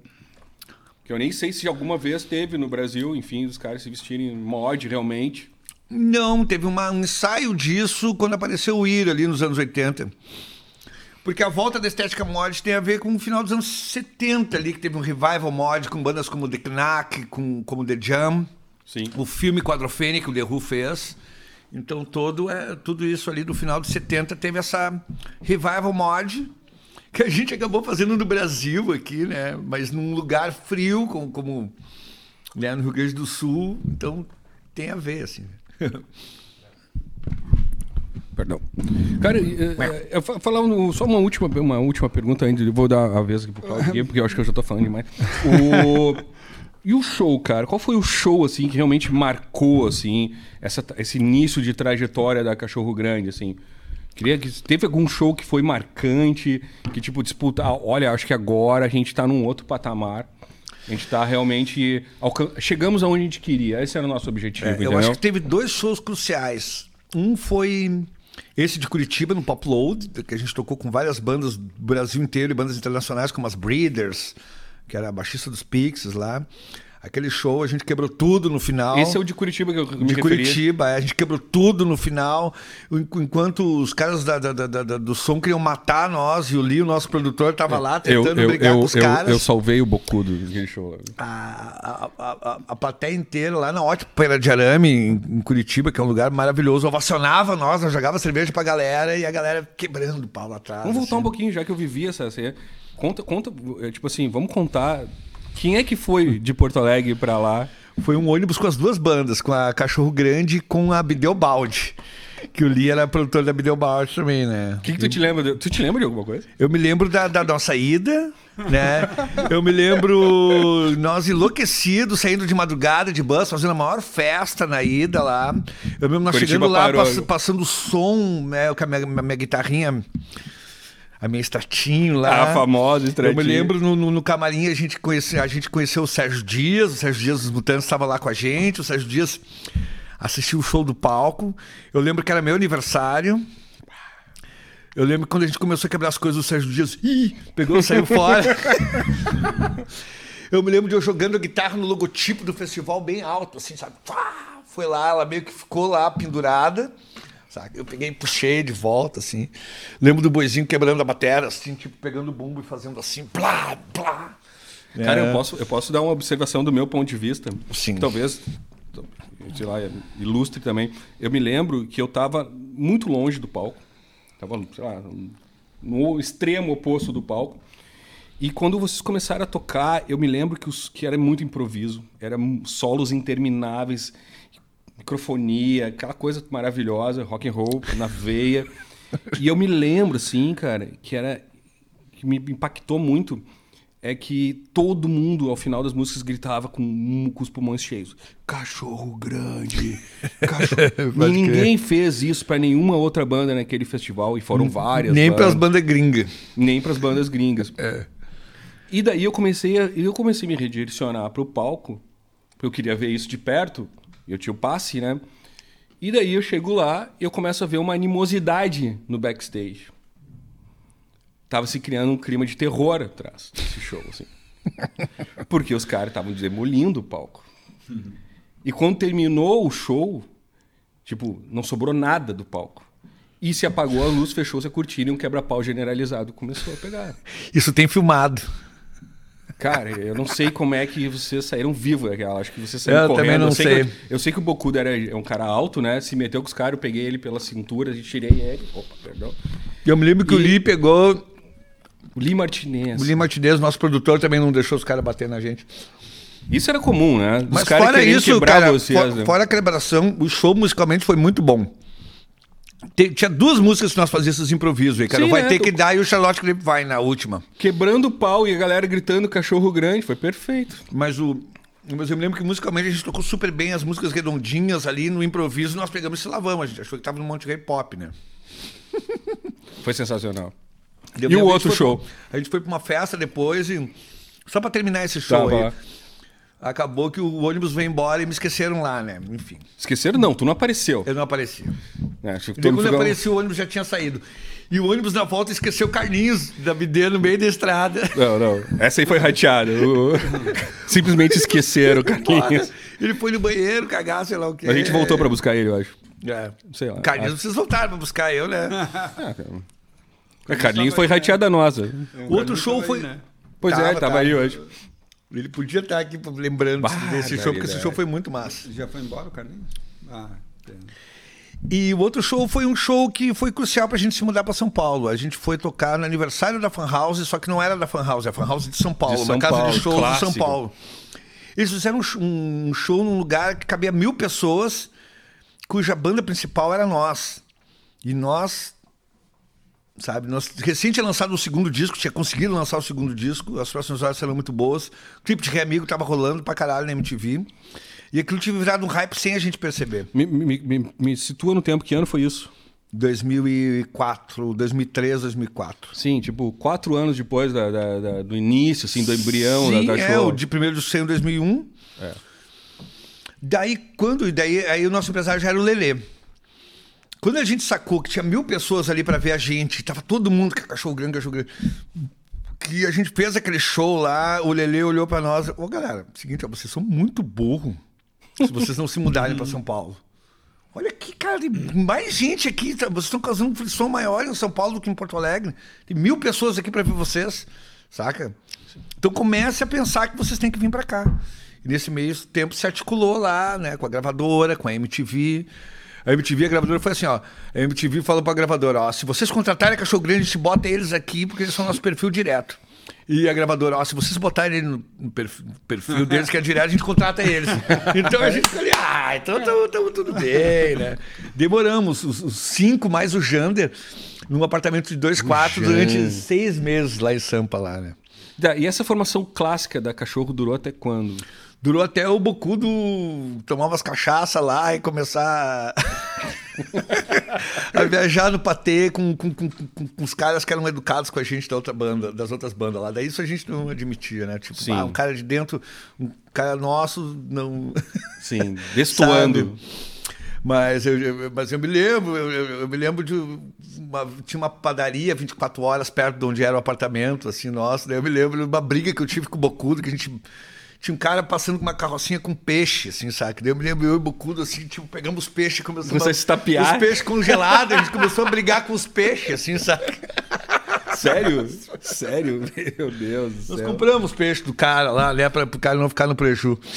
A: Que eu nem sei se alguma vez teve no Brasil, enfim, os caras se vestirem mod realmente.
B: Não, teve uma- um ensaio disso quando apareceu o Ir ali nos anos 80. Porque a volta da estética mod tem a ver com o final dos anos 70 ali, que teve um revival mod com bandas como The Knack, com, como The Jam,
A: Sim.
B: o filme Quadrofênico que o The Who fez. Então todo, é, tudo isso ali do final dos 70 teve essa revival mod que a gente acabou fazendo no Brasil aqui, né? Mas num lugar frio, como, como né, no Rio Grande do Sul. Então tem a ver, assim.
A: Perdão. Cara, eh, eh, eu fa- falar um- só uma última, uma última pergunta ainda. Vou dar a vez aqui pro Claudio, aqui, porque eu acho que eu já tô falando demais. O... E o show, cara? Qual foi o show, assim, que realmente marcou, assim, essa, esse início de trajetória da Cachorro Grande, assim? Queria que teve algum show que foi marcante, que tipo disputa, ah, olha, acho que agora a gente tá num outro patamar. A gente tá realmente alcan... chegamos aonde a gente queria. Esse era o nosso objetivo,
B: É, eu acho que teve dois shows cruciais. Um foi esse de Curitiba, no Pop Load, que a gente tocou com várias bandas do Brasil inteiro e bandas internacionais, como as Breeders, que era a baixista dos Pixies lá. Aquele show, a gente quebrou tudo no final.
A: Esse é o de Curitiba que eu me
B: de
A: referi.
B: Curitiba, é, a gente quebrou tudo no final, en- enquanto os caras da- da- da- do som queriam matar nós, e o Lee, o nosso produtor, tava lá
A: Eu,
B: tentando
A: eu,
B: brigar
A: eu,
B: com os caras.
A: eu salvei o Bocudo daquele show.
B: a, a, a, a plateia inteira lá na Ópera de Arame, em, em Curitiba, que é um lugar maravilhoso, ovacionava nós, nós jogava cerveja pra galera e a galera quebrando o pau lá atrás.
A: Vamos voltar
B: assim.
A: um pouquinho, já que eu vivi essa. essa- Conta, conta, é, tipo assim, vamos contar. Quem é que foi de Porto Alegre pra lá?
B: Foi um ônibus com as duas bandas, com a Cachorro Grande e com a Bideobaldi. Que o Lee era produtor da Bidelbauer também, né?
A: O que, que tu te lembra? de- Tu te lembra de alguma coisa?
B: Eu me lembro da, da nossa ida, né? Eu me lembro nós enlouquecidos, saindo de madrugada de bus, fazendo a maior festa na ida lá. Eu me lembro nós
A: Curitiba
B: chegando lá,
A: parou.
B: pass- passando som, né? Com a minha, minha guitarrinha, a minha estatinho lá.
A: A famosa
B: Eu
A: Stratinho.
B: me lembro no, no, no camarim a gente, conhece, a gente conheceu o Sérgio Dias, o Sérgio Dias dos Mutantes estava lá com a gente, o Sérgio Dias assistiu o show do palco. Eu lembro que era meu aniversário. Eu lembro que quando a gente começou a quebrar as coisas, o Sérgio Dias ih, pegou e saiu fora. Eu me lembro de eu jogando a guitarra no logotipo do festival bem alto, assim, sabe? Foi lá, ela meio que ficou lá pendurada. Sabe? Eu peguei e puxei de volta, assim. Lembro do boizinho quebrando a bateria, assim, tipo, pegando o bumbo e fazendo assim, plá, plá.
A: Cara,
B: É.
A: eu, posso, eu posso dar uma observação do meu ponto de vista.
B: Sim.
A: Talvez, sei lá, ilustre também. Eu me lembro que eu estava muito longe do palco. Tava, sei lá, no extremo oposto do palco. E quando vocês começaram a tocar, eu me lembro que, os, que era muito improviso. Eram solos intermináveis, microfonia, aquela coisa maravilhosa, rock and roll na veia. E eu me lembro, assim, cara, que era que me impactou muito é que todo mundo, ao final das músicas, gritava com, com os pulmões cheios. Cachorro grande. Cachorro... Ninguém fez isso pra nenhuma outra banda naquele festival, e foram várias.
B: Nem para as bandas gringas.
A: nem para as bandas gringas. E daí eu comecei a, eu comecei a me redirecionar para o palco, porque eu queria ver isso de perto. Eu tinha o passe, né? E daí eu chego lá e eu começo a ver uma animosidade no backstage. Tava se criando um clima de terror atrás desse show, assim. Porque os caras estavam demolindo o palco. E quando terminou o show, tipo, não sobrou nada do palco. E se apagou a luz, fechou-se a cortina e um quebra-pau generalizado começou a pegar.
B: Isso tem filmado.
A: Cara, eu não sei como é que vocês saíram vivos. Eu acho que vocês saíram
B: Eu
A: correndo.
B: também não
A: eu sei.
B: sei.
A: Que, eu sei que o Bocuda era um cara alto, né? Se meteu com os caras, eu peguei ele pela cintura e tirei ele. Opa, perdão.
B: Eu me lembro que o
A: E-
B: Lee pegou.
A: O Lee Martinez.
B: O Lee Martinez, nosso produtor, também não deixou os caras bater na gente.
A: Isso era comum, né? Os
B: Mas fora isso, cara,
A: vocês,
B: fora,
A: né?
B: fora a celebração, o show musicalmente foi muito bom. Tem- tinha duas músicas que nós fazíamos esses improvisos aí, cara.
A: Sim,
B: Vai
A: né?
B: ter que dar e o Charlotte Grapevine na última.
A: Quebrando o pau e a galera gritando cachorro grande. Foi perfeito.
B: Mas o. Mas eu me lembro que musicalmente a gente tocou super bem as músicas redondinhas ali no improviso, nós pegamos e se lavamos. A gente achou que tava no Monte Rei Pop, né?
A: Foi sensacional.
B: Eu
A: E o outro show?
B: pra- a gente foi pra uma festa depois e. Só pra terminar esse show
A: Tava
B: aí.
A: lá.
B: Acabou que o ônibus veio embora e me esqueceram lá, né? Enfim,
A: Esqueceram? Não, tu não apareceu.
B: eu não apareci.
A: É, acho que
B: E quando
A: ficou-
B: apareceu, o ônibus já tinha saído. E o ônibus na volta esqueceu o Carlinhos da BD no meio da estrada.
A: Não, não. Essa aí foi rateada. Simplesmente esqueceram o Carlinhos.
B: Ele foi no banheiro, cagar, sei lá o quê.
A: A gente voltou pra buscar ele, eu acho.
B: É.
A: Sei lá.
B: Carlinhos, vocês voltaram pra buscar eu, né?
A: A Carlinhos foi rateada nossa.
B: O outro show foi.
C: né?
A: Pois é,
B: Tava,
A: ele tava
B: tava.
A: aí hoje.
B: Ele podia estar aqui lembrando desse show, porque esse show foi muito massa.
C: Já foi embora o Carlinhos? Ah, tem.
B: E o outro show foi um show que foi crucial pra gente se mudar pra São Paulo. A gente foi tocar no aniversário da Fan House, só que não era da Fan House, é a Fan House de São Paulo,
A: De São
B: uma casa
A: Paulo,
B: de shows de São. Paulo. Eles fizeram um show num lugar que cabia mil pessoas, cuja banda principal era nós. E nós, sabe, nós recém tinha lançado o segundo disco, tinha conseguido lançar o segundo disco, as próximas horas serão muito boas. O clipe de Reamigo tava rolando pra caralho na MTV. E aquilo tinha virado um hype sem a gente perceber.
A: Me, me, me, me situa no tempo, que ano foi isso?
B: 2004, 2003, 2004.
A: Sim, tipo, quatro anos depois da, da- da- do início, assim, do embrião
B: Sim,
A: da, da
B: é,
A: show.
B: o de primeiro de em 2001.
A: É.
B: Daí, quando, daí aí o nosso empresário já era o Lelê. Quando a gente sacou que tinha mil pessoas ali pra ver a gente, tava todo mundo com cachorro grande, cachorro grande, que a gente fez aquele show lá, o Lelê olhou pra nós, ô galera, seguinte, ó, vocês são muito burro se vocês não se mudarem pra São Paulo. Olha aqui, cara, tem mais gente aqui. tá? Vocês estão causando frição maior em São Paulo do que em Porto Alegre. Tem mil pessoas aqui para ver vocês, saca? Então comece a pensar que vocês têm que vir para cá. E nesse meio tempo se articulou lá, né, com a gravadora, com a MTV. A MTV, a gravadora foi assim, ó. A MTV falou pra gravadora, ó, se vocês contratarem Cachorro Grande, a gente bota eles aqui porque eles são nosso perfil direto. E a gravadora, ó, se vocês botarem ele no perfil, perfil deles, que é direto, a gente contrata eles. Então a gente ficou ali, ah, então estamos tudo bem, né? Demoramos, os, os cinco mais o Jander, num apartamento de dois quartos durante seis meses lá em Sampa, lá, né?
A: E essa formação clássica da cachorro durou até quando?
B: Durou até o Bocudo tomar umas cachaças lá e começar a viajar no patê com, com, com, com- os caras que eram educados com a gente da outra banda, das outras bandas lá. Daí isso a gente não admitia, né? Tipo, ah, um cara de dentro, um cara nosso, não.
A: Sim, destoando.
B: Mas eu, eu- mas eu me lembro, eu, eu- eu me lembro de uma, tinha uma padaria 24 horas perto de onde era o apartamento, assim, nosso. Daí eu me lembro de uma briga que eu tive com o Bocudo, que a gente tinha um cara passando com uma carrocinha com peixe, assim, sabe? Daí eu me lembro eu e o Bocudo, assim, tipo, pegamos os peixes e começamos
A: Começou a se tapear.
B: Os peixes congelados, a gente começou a brigar com os peixes, assim, sabe?
A: Sério? Sério? Meu Deus do
B: Nós
A: céu.
B: compramos peixe do cara lá, né, para o cara não ficar no preju.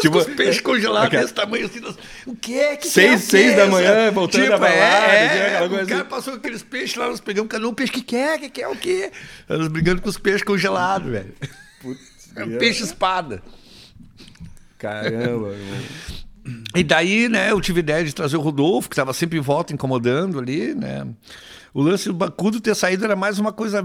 B: Tipo, os peixes congelados
A: aquela-
B: desse tamanho assim. nós- O quê? Que
A: Seis-
B: que é? O
A: seis da manhã, voltando
B: tipo,
A: da balada,
B: é, é, O cara
A: assim.
B: passou com aqueles peixes lá, nós pegamos cada um peixe que quer, que quer o quê? Nós brigando com os peixes congelados, velho. É um peixe espada.
A: Caramba, irmão.
B: E daí, né, eu tive ideia de trazer o Rodolfo, que estava sempre em volta, incomodando ali, né. O lance do Bacudo ter saído era mais uma coisa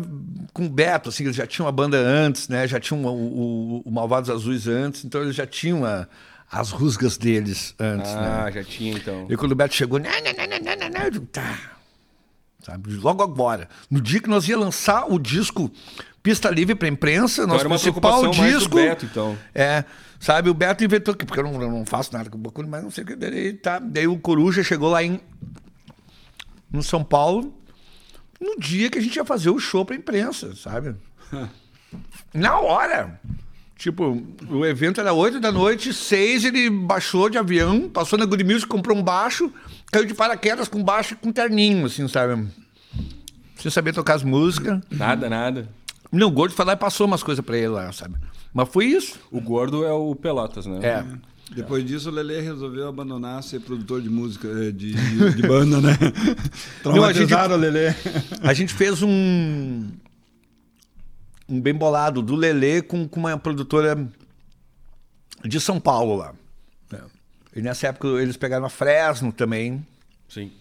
B: com o Beto, assim, eles já tinham a banda antes, né, já tinham o, o- o Malvados Azuis antes, então eles já tinham a- as rusgas deles antes, né.
A: Ah, já tinha então.
B: E quando o Beto chegou, não, não, não, não, não, não, eu digo, tá. Sabe, logo agora. No dia que nós ia lançar o disco Pista Livre para imprensa, nosso
A: era uma
B: principal disco.
A: Beto, então.
B: É, sabe, o Beto inventou que, porque eu não, eu não faço nada com o Bacudo, mas não sei o que. Daí, tá, daí o Coruja chegou lá em no São Paulo no dia que a gente ia fazer o show pra imprensa, sabe? Na hora. Tipo, o evento era 8 da noite, 6 ele baixou de avião, passou na Good Music, comprou um baixo, caiu de paraquedas com baixo e com terninho, assim, sabe? Sem saber tocar as músicas.
A: Nada, nada.
B: Não, o Gordo foi lá e passou umas coisas pra ele lá, sabe? Mas foi isso.
A: O gordo é o Pelotas, né?
B: É.
C: Depois disso, o Lele resolveu abandonar ser produtor de música, eh, de, de, de banda, né?
B: Não, a gente-
C: Traumatizaram o Lele.
B: A gente fez um. Um bem bolado do Lelê com, com uma produtora de São Paulo lá. É. E nessa época eles pegaram a Fresno também.
A: Sim.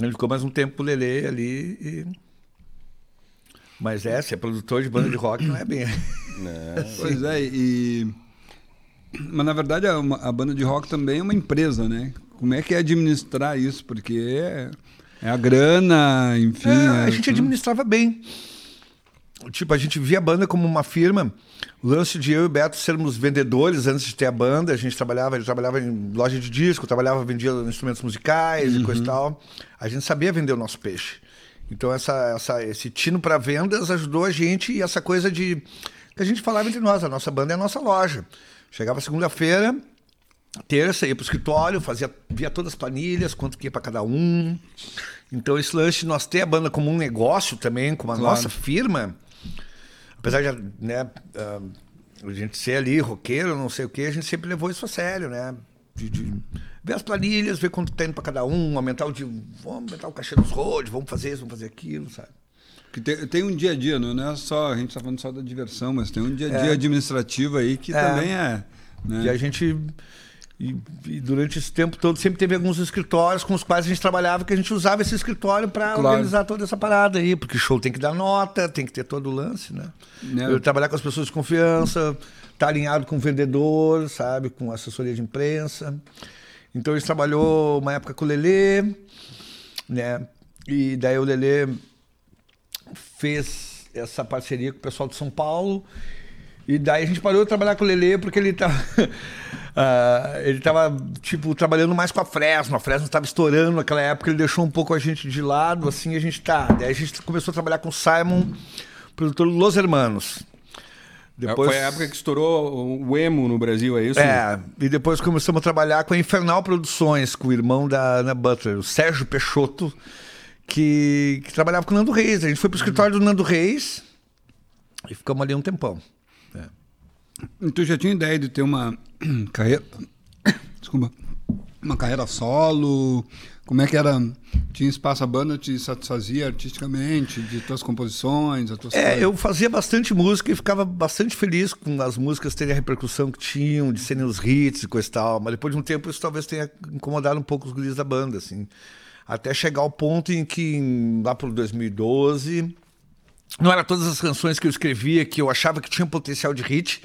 B: Ele ficou mais um tempo com o Lelê ali. e- Mas é, se é produtor de banda de rock, não é bem.
C: Pois é, e. Mas na verdade a, uma- a banda de rock também é uma empresa, né? Como é que é administrar isso? Porque é, é a grana, enfim.
B: É,
C: é
B: a gente
C: tudo.
B: administrava bem. Tipo, a gente via a banda como uma firma. O lance de eu e o Beto sermos vendedores antes de ter a banda, a gente trabalhava, ele trabalhava em loja de disco, trabalhava, vendia instrumentos musicais e coisa e tal. A gente sabia vender o nosso peixe. Então essa, essa, esse tino para vendas ajudou a gente e essa coisa de que a gente falava entre nós, a nossa banda é a nossa loja. Chegava segunda-feira, terça, ia pro escritório, fazia, via todas as planilhas, quanto que ia para cada um. Então, esse lance nós ter a banda como um negócio também, como a
C: Claro.
B: nossa firma, apesar de né, ah, a gente ser ali roqueiro, não sei o quê, a gente sempre levou isso a sério, né? De, de ver as planilhas, ver quanto tem para cada um, aumentar o de, vamos aumentar o cachê dos roads, vamos fazer isso, vamos fazer aquilo, sabe?
C: Que tem, tem um dia a dia, não é só. A gente está falando só da diversão, mas tem um dia a
B: É.
C: dia administrativo aí que
B: É.
C: também é. Né?
B: E a gente. E, e durante esse tempo todo sempre teve alguns escritórios com os quais a gente trabalhava que a gente usava esse escritório para
C: Claro.
B: organizar toda essa parada aí, porque show tem que dar nota, tem que ter todo o lance, né?
C: Né?
B: Eu trabalhar com as pessoas de confiança, estar alinhado com o vendedor, sabe, com assessoria de imprensa. Então a gente trabalhou uma época com o Lelê, né? E daí o Lelê fez essa parceria com o pessoal de São Paulo. E daí a gente parou de trabalhar com o Lelê porque ele tava. ah, ele tava, tipo, trabalhando mais com a Fresno. A Fresno estava estourando naquela época, ele deixou um pouco a gente de lado, assim, a gente tá. Daí a gente começou a trabalhar com o Simon, produtor Los Hermanos. Depois,
A: Foi a época que estourou o emo no Brasil, é isso?
B: é, e depois começamos a trabalhar com a Infernal Produções, com o irmão da Ana Butler, o Sérgio Peixoto, que, que trabalhava com o Nando Reis. A gente foi pro escritório do Nando Reis e ficamos ali um tempão.
C: E Tu já tinha ideia de ter uma carreira. Desculpa. Uma carreira solo? Como é que era? Tinha espaço, a banda te satisfazia artisticamente, de tuas composições, as tuas
B: É,
C: coisas?
B: eu fazia bastante música e ficava bastante feliz com as músicas terem a repercussão que tinham, de serem os hits e coisa e tal. Mas depois de um tempo isso talvez tenha incomodado um pouco os guris da banda, assim. Até chegar ao ponto em que, lá por 2012, não era todas as canções que eu escrevia que eu achava que tinham potencial de hit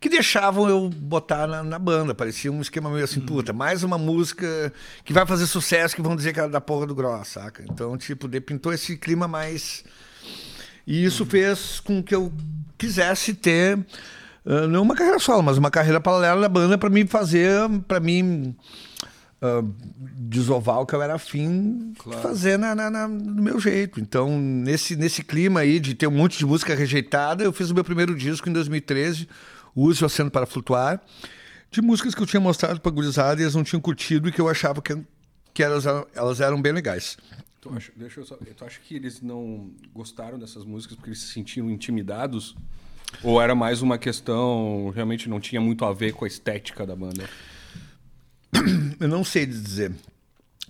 B: que deixavam eu botar na, na banda. Parecia um esquema meio assim, puta, mais uma música que vai fazer sucesso que vão dizer que era da porra do Gross, saca? Então, tipo, pintou esse clima mais... E isso fez com que eu quisesse ter uh, não uma carreira solo, mas uma carreira paralela da banda para mim fazer, para mim uh, desovar o que eu era afim de fazer na, na, na- do meu jeito. Então, nesse, nesse clima aí de ter um monte de música rejeitada, eu fiz o meu primeiro disco em 2013, Use o Aceno para Flutuar, de músicas que eu tinha mostrado para gurizada e eles não tinham curtido e que eu achava que, que elas, eram- elas eram bem legais.
A: Tu acha, deixa eu só, tu acha que eles não gostaram dessas músicas porque eles se sentiram intimidados? Ou era mais uma questão, realmente não tinha muito a ver com a estética da banda?
B: Eu não sei dizer.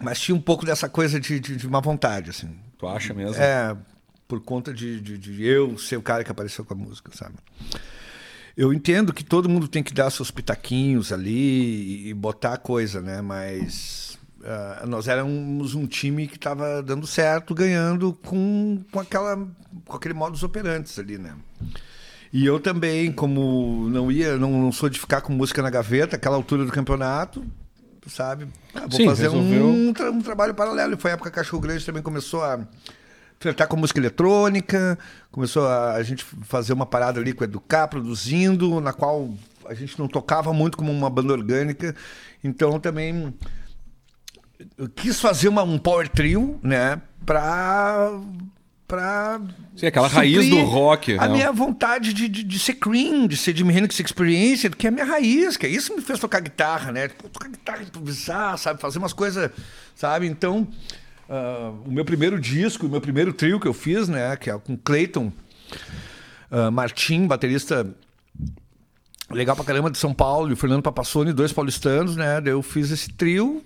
B: Mas tinha um pouco dessa coisa de, de, de má vontade, assim.
A: Tu acha mesmo?
B: É, por conta de, de, de eu ser o cara que apareceu com a música, sabe? Eu entendo que todo mundo tem que dar seus pitaquinhos ali e botar coisa, né? Mas ah, nós éramos um time que estava dando certo, ganhando com, com, aquela, com aquele modus operantes ali, né? E eu também, como não ia, não, não sou de ficar com música na gaveta, aquela altura do campeonato, sabe? Ah, vou
A: Sim,
B: fazer
A: resolveu.
B: um, tra- um trabalho paralelo. E foi a época que Cachorro Grande também começou a flertar com música eletrônica, começou a, a gente fazer uma parada ali com Educar, produzindo, na qual a gente não tocava muito como uma banda orgânica. Então também eu quis fazer uma- um power trio, né? Pra. pra
A: Sim, aquela raiz do rock,
B: A
A: né?
B: minha vontade de, de, de ser Cream, de ser Jimi Hendrix Experience, que é a minha raiz, que é isso que me fez tocar guitarra, né? Tocar guitarra, improvisar, sabe? Fazer umas coisas, sabe? Então, ah, o meu primeiro disco, o meu primeiro trio que eu fiz, né? Que é com Clayton Martim, baterista legal pra caramba de São Paulo, e o Fernando Papassoni, dois paulistanos, né? Daí eu fiz esse trio,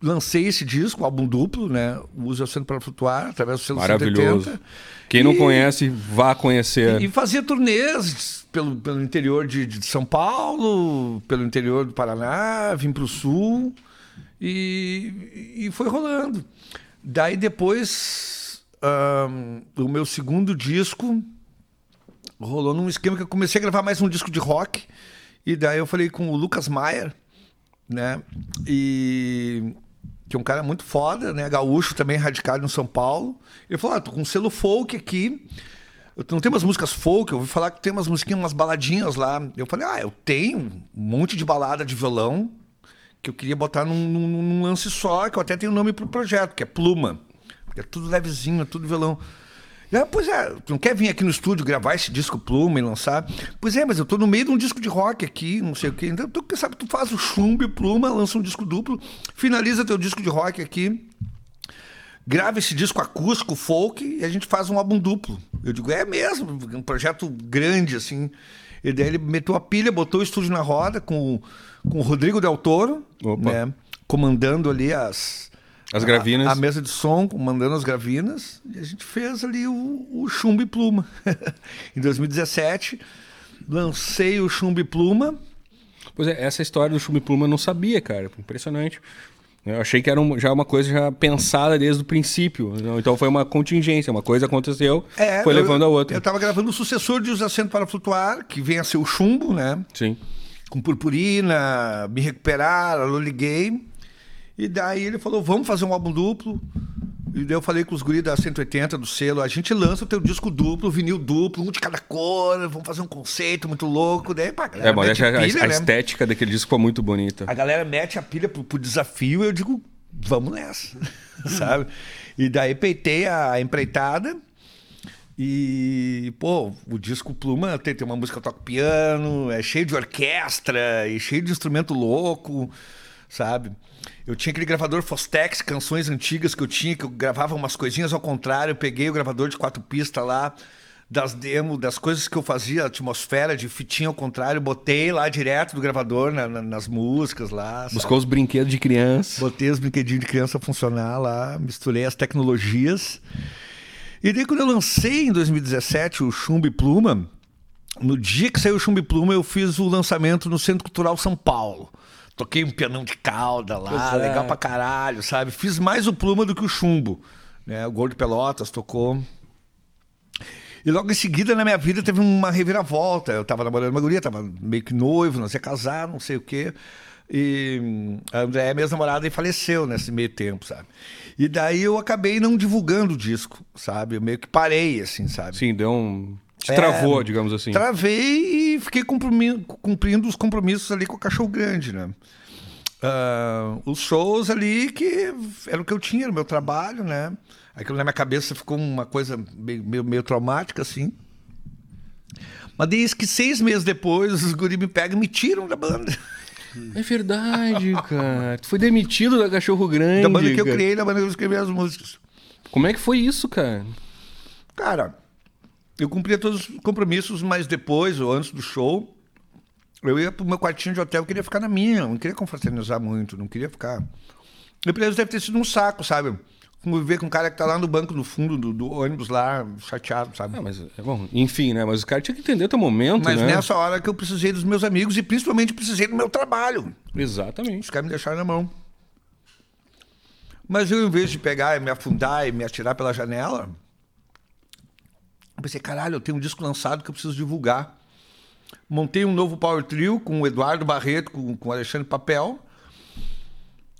B: lancei esse disco, álbum duplo, né? Uso o Centro para Flutuar, através do selo
A: Maravilhoso.
B: 180.
A: Quem não
B: E-
A: conhece, vá conhecer.
B: e fazia turnês pelo, pelo interior de, de São Paulo, pelo interior do Paraná, vim para o sul e, e foi rolando. Daí depois, ahn, o meu segundo disco rolou num esquema que eu comecei a gravar mais um disco de rock. E daí eu falei com o Lucas Maier, né? E que é um cara muito foda, né? Gaúcho também radicado em São Paulo. Ele falou: ah, tô com um selo folk aqui. Eu não tenho umas músicas folk, eu ouvi falar que tem umas musiquinhas, umas baladinhas lá. Eu falei, ah, eu tenho um monte de balada de violão que eu queria botar num, num- num lance só, que eu até tenho nome pro projeto, que é Pluma. É tudo levezinho, é tudo violão. Ah, pois é, tu não quer vir aqui no estúdio gravar esse disco Pluma e lançar? Pois é, mas eu tô no meio de um disco de rock aqui, não sei o quê. Então, tu, sabe, tu faz o chumbo Pluma, lança um disco duplo, finaliza teu disco de rock aqui, grava esse disco acústico, folk, e a gente faz um álbum duplo. Eu digo, é mesmo, um projeto grande, assim. E daí ele meteu a pilha, botou o estúdio na roda com, com o Rodrigo Del Toro, né, comandando ali as...
A: As gravinas.
B: A, a mesa de som, comandando as gravinas, e a gente fez ali o, o Chumbo e Pluma. em 2017, lancei o Chumbo e Pluma,
A: Pois é, essa história do Chumbo e Pluma eu não sabia, cara. Impressionante. Eu achei que era um- já uma coisa já pensada desde o princípio. Então foi uma contingência, uma coisa aconteceu, foi
B: eu-
A: levando a outra.
B: Eu tava gravando o sucessor de Os Assentos para Flutuar, que vem a ser o Chumbo, né?
A: Sim.
B: Com purpurina, me recuperar, alô liguei. E daí ele falou, vamos fazer um álbum duplo. E daí eu falei com os guris da 180 do selo, a gente lança o teu disco duplo, vinil duplo, um de cada cor, vamos fazer um conceito muito louco. Daí, pá, a galera
A: É, mas
B: mete
A: a, a-
B: pilha,
A: a
B: né?
A: estética daquele disco foi muito bonita.
B: A galera mete a pilha pro, pro desafio e eu digo, vamos nessa, sabe? E daí peitei a empreitada e, pô, o disco Pluma tem, tem uma música toco piano, é cheio de orquestra e cheio de instrumento louco, sabe? Eu tinha aquele gravador Fostex, canções antigas que eu tinha, que eu gravava umas coisinhas ao contrário, eu peguei o gravador de quatro pistas lá das demos, das coisas que eu fazia, atmosfera de fitinha ao contrário, botei lá direto do gravador na- na- nas músicas lá. sabe?
A: Buscou os brinquedos de criança.
B: Botei os brinquedinhos de criança a funcionar lá, misturei as tecnologias. E daí, quando eu lancei em 2017 o Chumbo e Pluma, no dia que saiu o Chumbo e Pluma, eu fiz o lançamento no Centro Cultural São Paulo. Toquei um pianão de cauda lá,
A: é.
B: legal pra caralho, sabe? Fiz mais o Pluma do que o Chumbo. Né? O Gol de Pelotas tocou. E logo em seguida, na minha vida, teve uma reviravolta. Eu tava namorando uma guria, tava meio que noivo, não sei casar, não sei o quê. E hum, a Andréia, minha namorada, e faleceu nesse meio tempo, sabe? E daí eu acabei não divulgando o disco, sabe? Eu meio que parei, assim, sabe?
A: Sim, deu um. Te
B: É,
A: travou, digamos assim.
B: Travei e fiquei cumprindo os compromissos ali com o Cachorro Grande, né? Ah, os shows ali que era o que eu tinha no meu trabalho, né? Aquilo na minha cabeça ficou uma coisa meio, meio, meio traumática, assim. Mas desde que seis meses depois, os guri me pegam e me tiram da banda.
A: É verdade, cara. Tu foi demitido da Cachorro Grande.
B: da banda que eu
A: cara.
B: criei, da banda que eu escrevi as músicas.
A: Como é que foi isso, cara?
B: Cara, eu cumpria todos os compromissos, mas depois ou antes do show, eu ia pro meu quartinho de hotel, eu queria ficar na minha, não queria confraternizar muito, não queria ficar. E pra eles deve ter sido um saco, sabe? Conviver com um cara que tá lá no banco no fundo do, do ônibus lá, chateado, sabe?
A: Ah, mas é bom, enfim, né? Mas os caras tinham que entender teu momento,
B: Mas
A: né?
B: nessa hora que eu precisei dos meus amigos e principalmente precisei do meu trabalho.
A: Exatamente.
B: Os caras me deixaram na mão. Mas eu, em vez de pegar e me afundar e me atirar pela janela, eu pensei, caralho, eu tenho um disco lançado que eu preciso divulgar. Montei um novo Power Trio com o Eduardo Barreto, com, com o Alexandre Papel.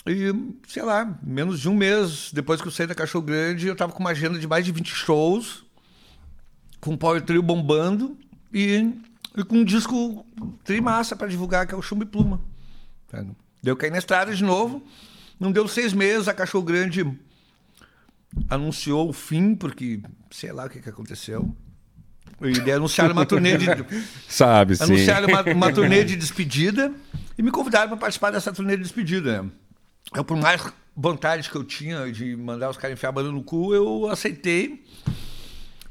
B: E, sei lá, menos de um mês depois que eu saí da Cachorro Grande, eu tava com uma agenda de mais de 20 shows, com o Power Trio bombando e, e com um disco trimassa para divulgar, que é o Chumbo e Pluma. Sabe? Deu cair na estrada de novo. Não deu seis meses, a Cachorro Grande anunciou o fim, porque sei lá o que, que aconteceu. E anunciaram uma turnê de,
A: Sabe, sim.
B: anunciaram uma, uma turnê de despedida e me convidaram para participar dessa turnê de despedida. né? Eu, por mais vontade que eu tinha de mandar os caras enfiar a banda no cu, eu aceitei.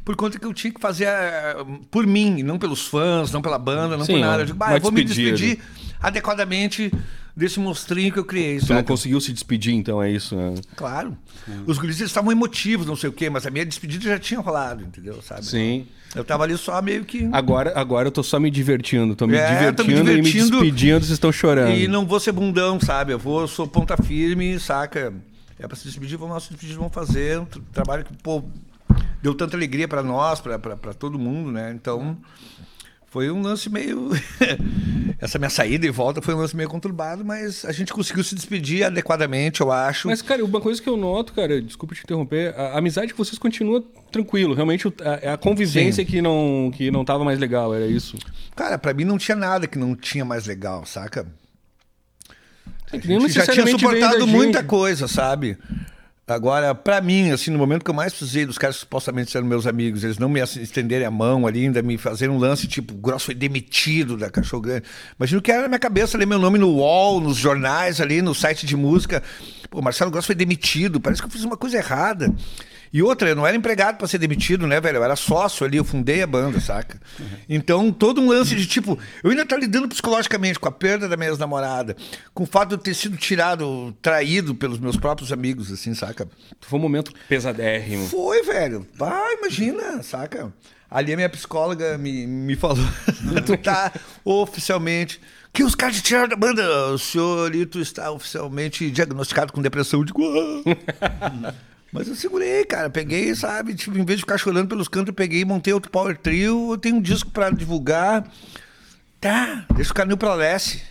B: Por conta que eu tinha que fazer eh, por mim, não pelos fãs, não pela banda, não
A: Sim,
B: por nada. Eu digo, bah,
A: uma
B: eu vou me despedir adequadamente desse monstrinho que eu criei.
A: Tu não conseguiu se despedir, então, é isso, né?
B: Claro. Os guris estavam emotivos, não sei o quê, mas a minha despedida já tinha rolado, entendeu? Sabe?
A: Sim.
B: Eu tava ali só meio que.
A: Agora, agora eu tô só me divertindo. Tô me
B: É, tô me
A: divertindo e me
B: divertindo.
A: despedindo, vocês estão chorando.
B: E não vou ser bundão, sabe? Eu vou, eu sou ponta firme, saca? É pra se despedir, vamos nós se despedir, vamos fazer. Um tra- trabalho que, pô, deu tanta alegria pra nós, pra todo mundo, né? Então, foi um lance meio. Essa minha saída e volta foi um lance meio conturbado, mas a gente conseguiu se despedir adequadamente, eu acho.
A: Mas, cara, uma coisa que eu noto, cara, desculpa te interromper, a amizade que vocês continua tranquilo. Realmente a, é a convivência que não, que não tava mais legal, era isso.
B: Cara, pra mim não tinha nada que não tinha mais legal, saca?
A: É
B: A gente já tinha suportado muita coisa, sabe? Agora, pra mim, assim, no momento que eu mais precisei dos caras que supostamente eram meus amigos, eles não me estenderem a mão ali, ainda me fazerem um lance tipo, Grosso foi demitido da Cachorro Grande. Imagina o que era na minha cabeça, ler meu nome no UOL, nos jornais ali, no site de música. Pô, Marcelo Grosso foi demitido, parece que eu fiz uma coisa errada. E outra, eu não era empregado pra ser demitido, né, velho? Eu era sócio ali, eu fundei a banda, saca? Então, todo um lance de tipo, eu ainda tô lidando psicologicamente com a perda da minha ex-namorada, com o fato de eu ter sido tirado, traído pelos meus próprios amigos, assim, saca?
A: Foi um momento pesadérrimo.
B: Foi, velho. Ah, imagina, saca? Ali a minha psicóloga me, me falou, tu tá oficialmente... Que os caras te tiraram da banda, o senhorito está oficialmente diagnosticado com depressão. Eu digo, "Ah." Mas eu segurei, cara. Peguei, sabe? Tipo, em vez de ficar chorando pelos cantos, eu peguei, montei outro Power Trio. Eu tenho um disco pra divulgar. Tá, deixa o caminho pra leste.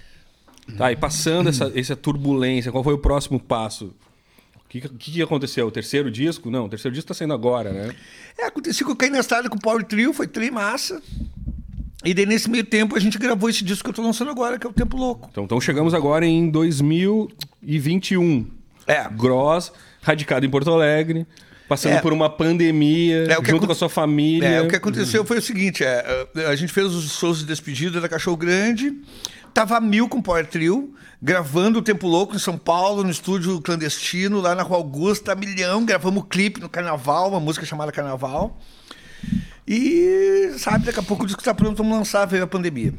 A: Tá, e passando essa, essa turbulência, qual foi o próximo passo? O que, que, aconteceu? O terceiro disco? Não, o terceiro disco tá saindo agora, né?
B: É, aconteceu que eu caí na estrada com o Power Trio, foi tri massa. E daí, nesse meio tempo, a gente gravou esse disco que eu tô lançando agora, que é o Tempo Louco.
A: Então, então chegamos agora em 2021.
B: É.
A: Gross, radicado em Porto Alegre, passando
B: É.
A: por uma pandemia,
B: É, o que
A: junto com a sua família.
B: É, o que aconteceu foi o seguinte: é, a gente fez os shows de despedida da Cachorro Grande, tava a mil com o Power Trio, gravando o Tempo Louco em São Paulo, no estúdio clandestino, lá na Rua Augusta, a milhão, gravamos o clipe no Carnaval, uma música chamada Carnaval. E, sabe, daqui a pouco o disco tá pronto, vamos lançar, veio a pandemia.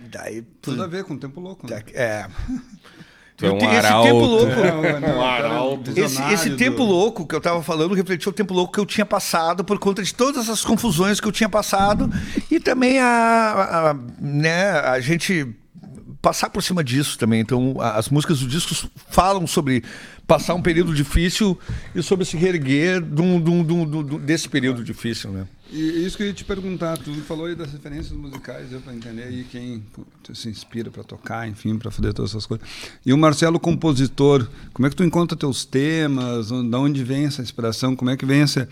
B: Daí.
C: Tudo a ver com o tempo louco. Né?
B: É.
A: Tu é um
B: tenho esse
A: arauto.
B: tempo louco.
C: Não,
A: Um arauto.
B: Esse, esse
C: do-
B: tempo louco que eu tava falando refletiu o tempo louco que eu tinha passado por conta de todas as confusões que eu tinha passado e também a, a- né, a gente passar por cima disso também. Então, as músicas dos discos falam sobre passar um período difícil e sobre se reerguer de um- de um- de um- de um- desse período difícil, né?
C: E isso que eu ia te perguntar, tu falou aí das referências musicais, deu para entender aí quem se inspira para tocar, enfim, para fazer todas essas coisas. E o Marcelo, compositor, como é que tu encontra teus temas? Da onde vem essa inspiração? Como é que vem essa,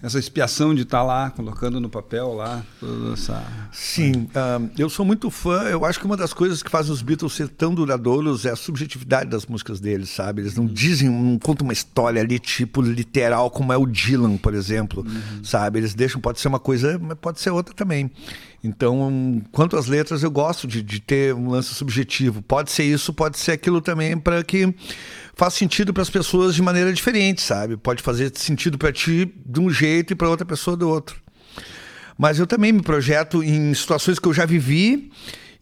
C: essa expiação de estar lá, colocando no papel lá, toda essa...
B: Sim, eu sou muito fã. Eu acho que uma das coisas que fazem os Beatles ser tão duradouros é a subjetividade das músicas deles, sabe? Eles não dizem, não contam uma história ali, tipo, literal, como é o Dylan, por exemplo, sabe? Eles deixam, pode ser uma coisa, mas pode ser outra também. Então, quanto às letras, eu gosto de, de ter um lance subjetivo. Pode ser isso, pode ser aquilo também, para que faz sentido para as pessoas de maneira diferente, sabe? Pode fazer sentido para ti de um jeito e para outra pessoa do outro. Mas eu também me projeto em situações que eu já vivi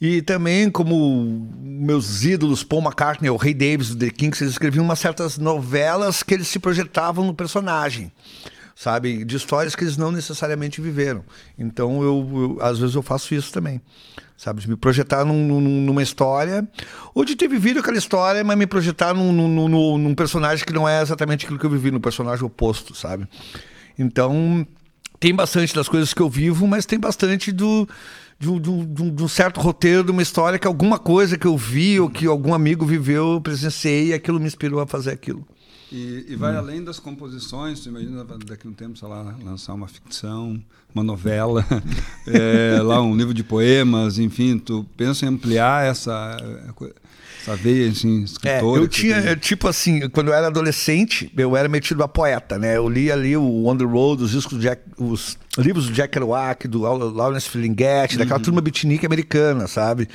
B: e também como meus ídolos, Paul McCartney, o Ray Davis do The Kinks, eles escreviam umas certas novelas que eles se projetavam no personagem, sabe? De histórias que eles não necessariamente viveram. Então, eu, eu- às vezes eu faço isso também, sabe? De me projetar num- num- numa história ou de ter vivido aquela história, mas me projetar num, num- num- num personagem que não é exatamente aquilo que eu vivi, no personagem oposto, sabe? Então, tem bastante das coisas que eu vivo, mas tem bastante do, de um- de um- de um certo roteiro, de uma história que alguma coisa que eu vi ou que algum amigo viveu, eu presenciei e aquilo me inspirou a fazer aquilo.
C: E, e vai além das composições, tu imagina daqui a um tempo, sei lá, lançar uma ficção, uma novela, é, lá um livro de poemas, enfim, tu pensa em ampliar essa, essa veia assim,
B: É,
C: escritora?
B: eu
C: que
B: tinha,
C: tem?
B: é, tipo assim, quando eu era adolescente, eu era metido a poeta, né? Eu li ali o On the Road, os discos do Jack, os livros do Jack Kerouac, do Lawrence Ferlinghetti, daquela turma beatnik americana, sabe?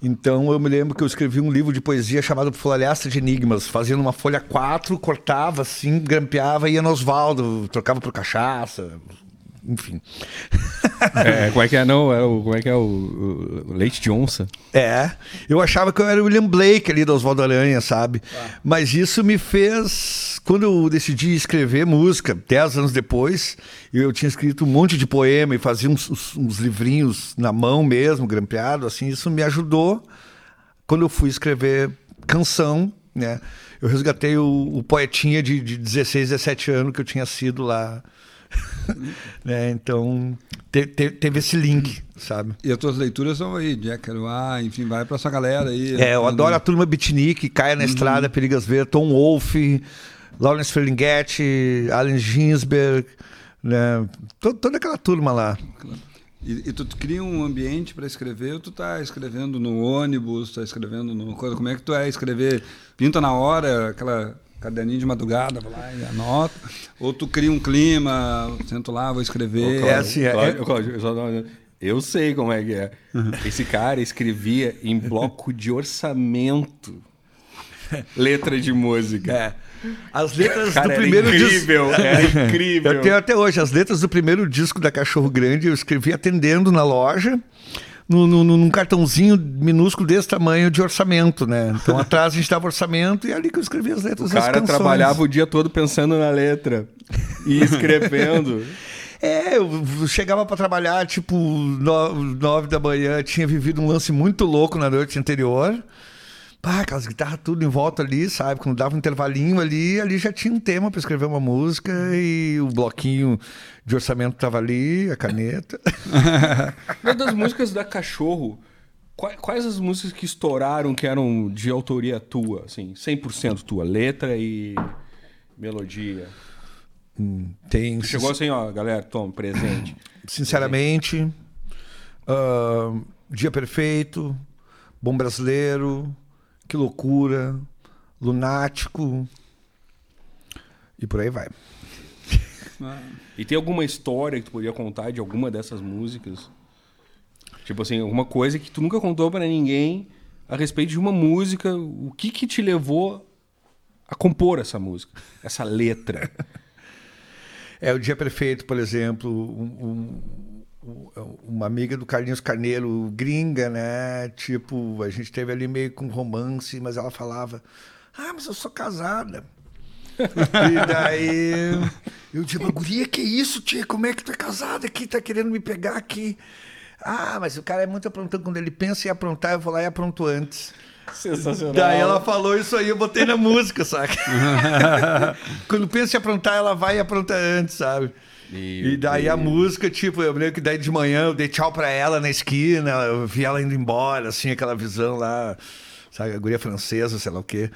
B: Então eu me lembro que eu escrevi um livro de poesia chamado Floresta de Enigmas, fazendo uma folha 4, cortava assim, grampeava, ia no Oswaldo, trocava por cachaça, enfim.
A: É, como é que é, não? É o, como é que é o, o- Leite de Onça?
B: É, eu achava que eu era o William Blake ali do Oswaldo Aranha, sabe? Mas isso me fez. Quando eu decidi escrever música, dez anos depois, eu tinha escrito um monte de poema e fazia uns, uns- uns livrinhos na mão mesmo, grampeado, assim, isso me ajudou quando eu fui escrever canção, né? Eu resgatei o, o poetinha de, de 16, 17 anos que eu tinha sido lá. né? Então, te- te- teve esse link, sabe?
C: E as tuas leituras são aí, Jack Kerouac, enfim, vai para essa galera aí.
B: É, eu
C: Quando-
B: adoro a turma beatnik, Caia na Estrada, Perigas Ver, Tom Wolfe, Lawrence Ferlinghetti, Allen Ginsberg, né? To- toda aquela turma lá.
C: E, e tu cria um ambiente para escrever, ou tu tá escrevendo no ônibus, tá escrevendo no coisa, como é que tu é escrever? Pinta na hora, aquela caderninho de madrugada, vai lá e anota, ou tu cria um clima, sento lá, vou escrever.
B: É assim, é-
A: Cláudio, Cláudio, eu, sei como é que é. Esse cara escrevia em bloco de orçamento letra de música.
B: É. As letras
A: Cara,
B: do primeiro disco.
A: incrível, era incrível.
B: Eu tenho até hoje as letras do primeiro disco da Cachorro Grande, eu escrevi atendendo na loja. No, no- num cartãozinho minúsculo desse tamanho de orçamento, né? Então atrás a gente dava orçamento e é ali que eu escrevi as
A: O
B: letras das
A: cara trabalhava o dia todo pensando na letra e escrevendo.
B: É, eu chegava pra trabalhar tipo no- nove da manhã, tinha vivido um lance muito louco na noite anterior. Pá, aquelas guitarras tudo em volta ali, sabe? Quando dava um intervalinho ali, ali já tinha um tema pra escrever uma música e o bloquinho de orçamento tava ali, a caneta.
A: Uma das músicas da Cachorro, qua- quais as músicas que estouraram que eram de autoria tua, assim, 100% tua, letra e melodia?
B: Tem
A: Chegou assim, ó, galera, toma, presente.
B: sinceramente, ah, Dia Perfeito, Bom Brasileiro, Que Loucura, Lunático e por aí vai.
A: E tem alguma história que tu podia contar de alguma dessas músicas? Tipo assim, alguma coisa que tu nunca contou pra ninguém a respeito de uma música, o que que te levou a compor essa música, essa letra?
B: É o dia perfeito, por exemplo, um- um- uma amiga do Carlinhos Carneiro, gringa, né? Tipo, a gente teve ali meio com romance, mas ela falava: Ah, mas eu sou casada. e daí eu digo, guria, que isso, tia? Como é que tu é casada aqui? Tá querendo me pegar aqui? Ah, mas o cara é muito aprontando. Quando ele pensa em aprontar, eu vou lá e apronto antes.
A: Sensacional.
B: Daí ela falou isso aí, eu botei na música, saca? Quando pensa em aprontar, ela vai e apronta antes, sabe? E daí a música, tipo, eu lembro que daí de manhã eu dei tchau pra ela na esquina, eu vi ela indo embora, assim, aquela visão lá, sabe, a guria francesa, sei lá o quê.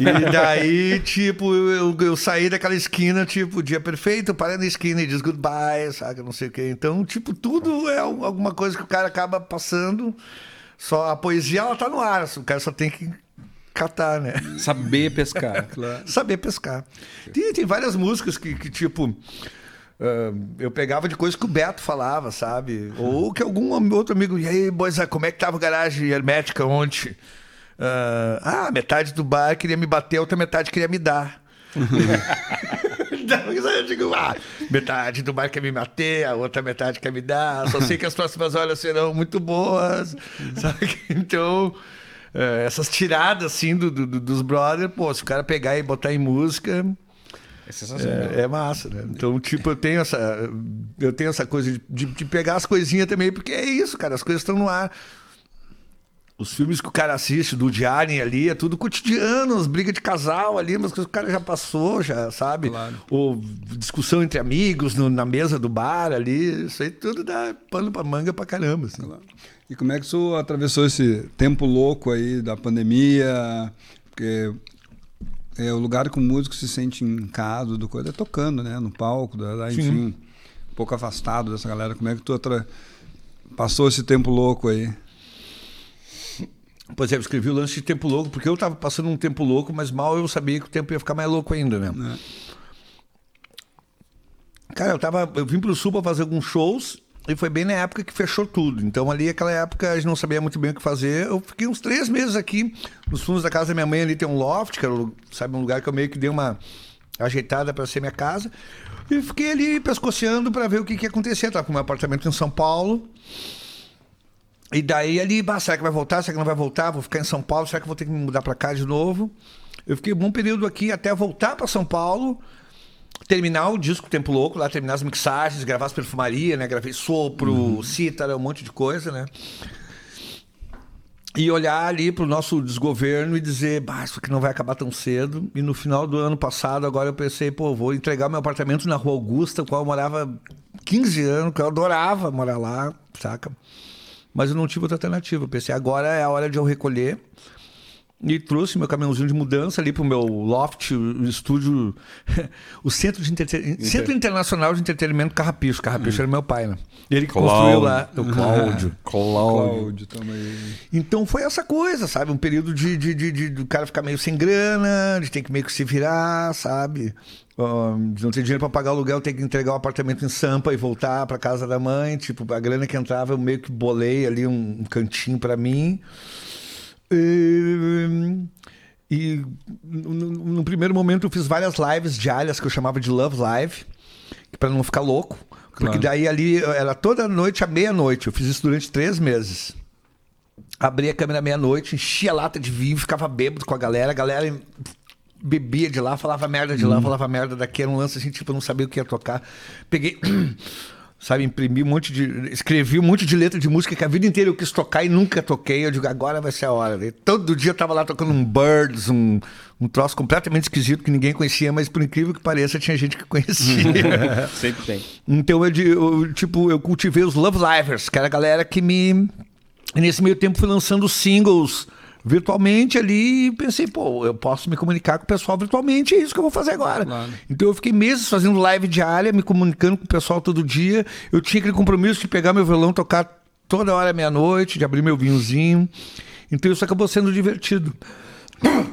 B: E daí, tipo, eu, eu saí daquela esquina, tipo, dia perfeito, para na esquina e diz goodbye, sabe, não sei o quê. Então, tipo, tudo é al- alguma coisa que o cara acaba passando. Só a poesia, ela tá no ar, o cara só tem que catar, né?
A: Saber pescar.
B: Saber pescar. Tem, tem várias músicas que, que, tipo. Ah, eu pegava de coisas que o Beto falava, sabe? Ou que algum outro amigo. E aí, boys, ah, como é que tava a garagem hermética ontem? Ah, ah, metade do bar queria me bater, a outra metade queria me dar. Então, eu digo, ah, metade do bar quer me bater, a outra metade quer me dar. Só sei que as próximas horas serão muito boas. Sabe? Então, é, essas tiradas assim do, do- dos brothers, pô, se o cara pegar e botar em música.
A: É sensacional.
B: É, é massa, né? Então, tipo, eu tenho essa, eu tenho essa coisa de, de- de pegar as coisinhas também, porque é isso, cara, as coisas estão no ar. Os filmes que o cara assiste do Diário ali é tudo cotidiano, as brigas de casal ali, mas que o cara já passou, já sabe?
C: Claro.
B: Ou discussão entre amigos no- na mesa do bar ali, isso aí tudo dá pano pra manga pra caramba. Assim.
C: E como é que isso atravessou esse tempo pouco aí da pandemia? Porque é o lugar que o músico se sente em casa, do coisa, é tocando, né? No palco, da, enfim, um pouco afastado dessa galera. Como é que tu atra- passou esse tempo louco aí?
B: Pois é, eu escrevi o lance de tempo louco, porque eu tava passando um tempo louco, mas mal eu sabia que o tempo ia ficar mais louco ainda, né? Cara, eu tava. Eu vim pro sul pra fazer alguns shows e foi bem na época que fechou tudo. Então ali, aquela época, a gente não sabia muito bem o que fazer. Eu fiquei uns três meses aqui, nos fundos da casa da minha mãe ali tem um loft, que era, sabe, um lugar que eu meio que dei uma ajeitada pra ser minha casa. E fiquei ali pescoceando pra ver o que, que ia acontecer. Eu tava com meu apartamento em São Paulo. E daí ali, bah, será que vai voltar? Será que não vai voltar? Vou ficar em São Paulo? Será que vou ter que me mudar pra cá de novo? Eu fiquei um bom período aqui até voltar pra São Paulo, terminar o disco Tempo Louco, lá terminar as mixagens, gravar as perfumarias, né? Gravei sopro, cítara, um monte de coisa, né? E olhar ali pro nosso desgoverno e dizer, bah, isso aqui não vai acabar tão cedo. E no final do ano passado, agora eu pensei, pô, vou entregar meu apartamento na Rua Augusta, qual eu morava 15 anos, que eu adorava morar lá, saca? Mas eu não tive outra alternativa. Eu pensei, agora é a hora de eu recolher. E trouxe meu caminhãozinho de mudança ali pro meu loft, o estúdio, o Centro, de Entreten- Centro Internacional de Entretenimento Carrapicho. Carrapicho era meu pai, né? Ele que construiu lá, o Cláudio.
C: Cláudio também.
B: Então foi essa coisa, sabe? Um período de, de, de, de- do cara ficar meio sem grana, de ter que meio que se virar, sabe? De não ter dinheiro para pagar o aluguel, ter que entregar o apartamento em Sampa e voltar para casa da mãe. Tipo, a grana que entrava, eu meio que bolei ali um, um cantinho para mim. E, e no, no- no primeiro momento eu fiz várias lives diárias que eu chamava de Love Live, para não ficar louco. Porque
C: Claro.
B: daí ali era toda noite à meia-noite. Eu fiz isso durante três meses. Abria a câmera meia-noite, enchia a lata de vinho, ficava bêbado com a galera. A galera bebia de lá, falava merda de lá, falava merda daqui. Era um lance assim, tipo, eu não sabia o que ia tocar. Peguei, sabe, imprimi um monte de. Escrevi um monte de letra de música que a vida inteira eu quis tocar e nunca toquei. Eu digo, agora vai ser a hora. Daí, todo dia eu tava lá tocando um Birds, um, um troço completamente esquisito que ninguém conhecia, mas por incrível que pareça, tinha gente que conhecia.
A: Sempre tem.
B: Então eu, eu, tipo, eu cultivei os Love Livers, que era a galera que me. E nesse meio tempo fui lançando singles virtualmente ali e pensei, pô, eu posso me comunicar com o pessoal virtualmente, é isso que eu vou fazer agora.
C: Claro.
B: Então eu fiquei meses fazendo live diária, me comunicando com o pessoal todo dia. Eu tinha aquele compromisso de pegar meu violão, tocar toda hora meia-noite, de abrir meu vinhozinho. Então isso acabou sendo divertido.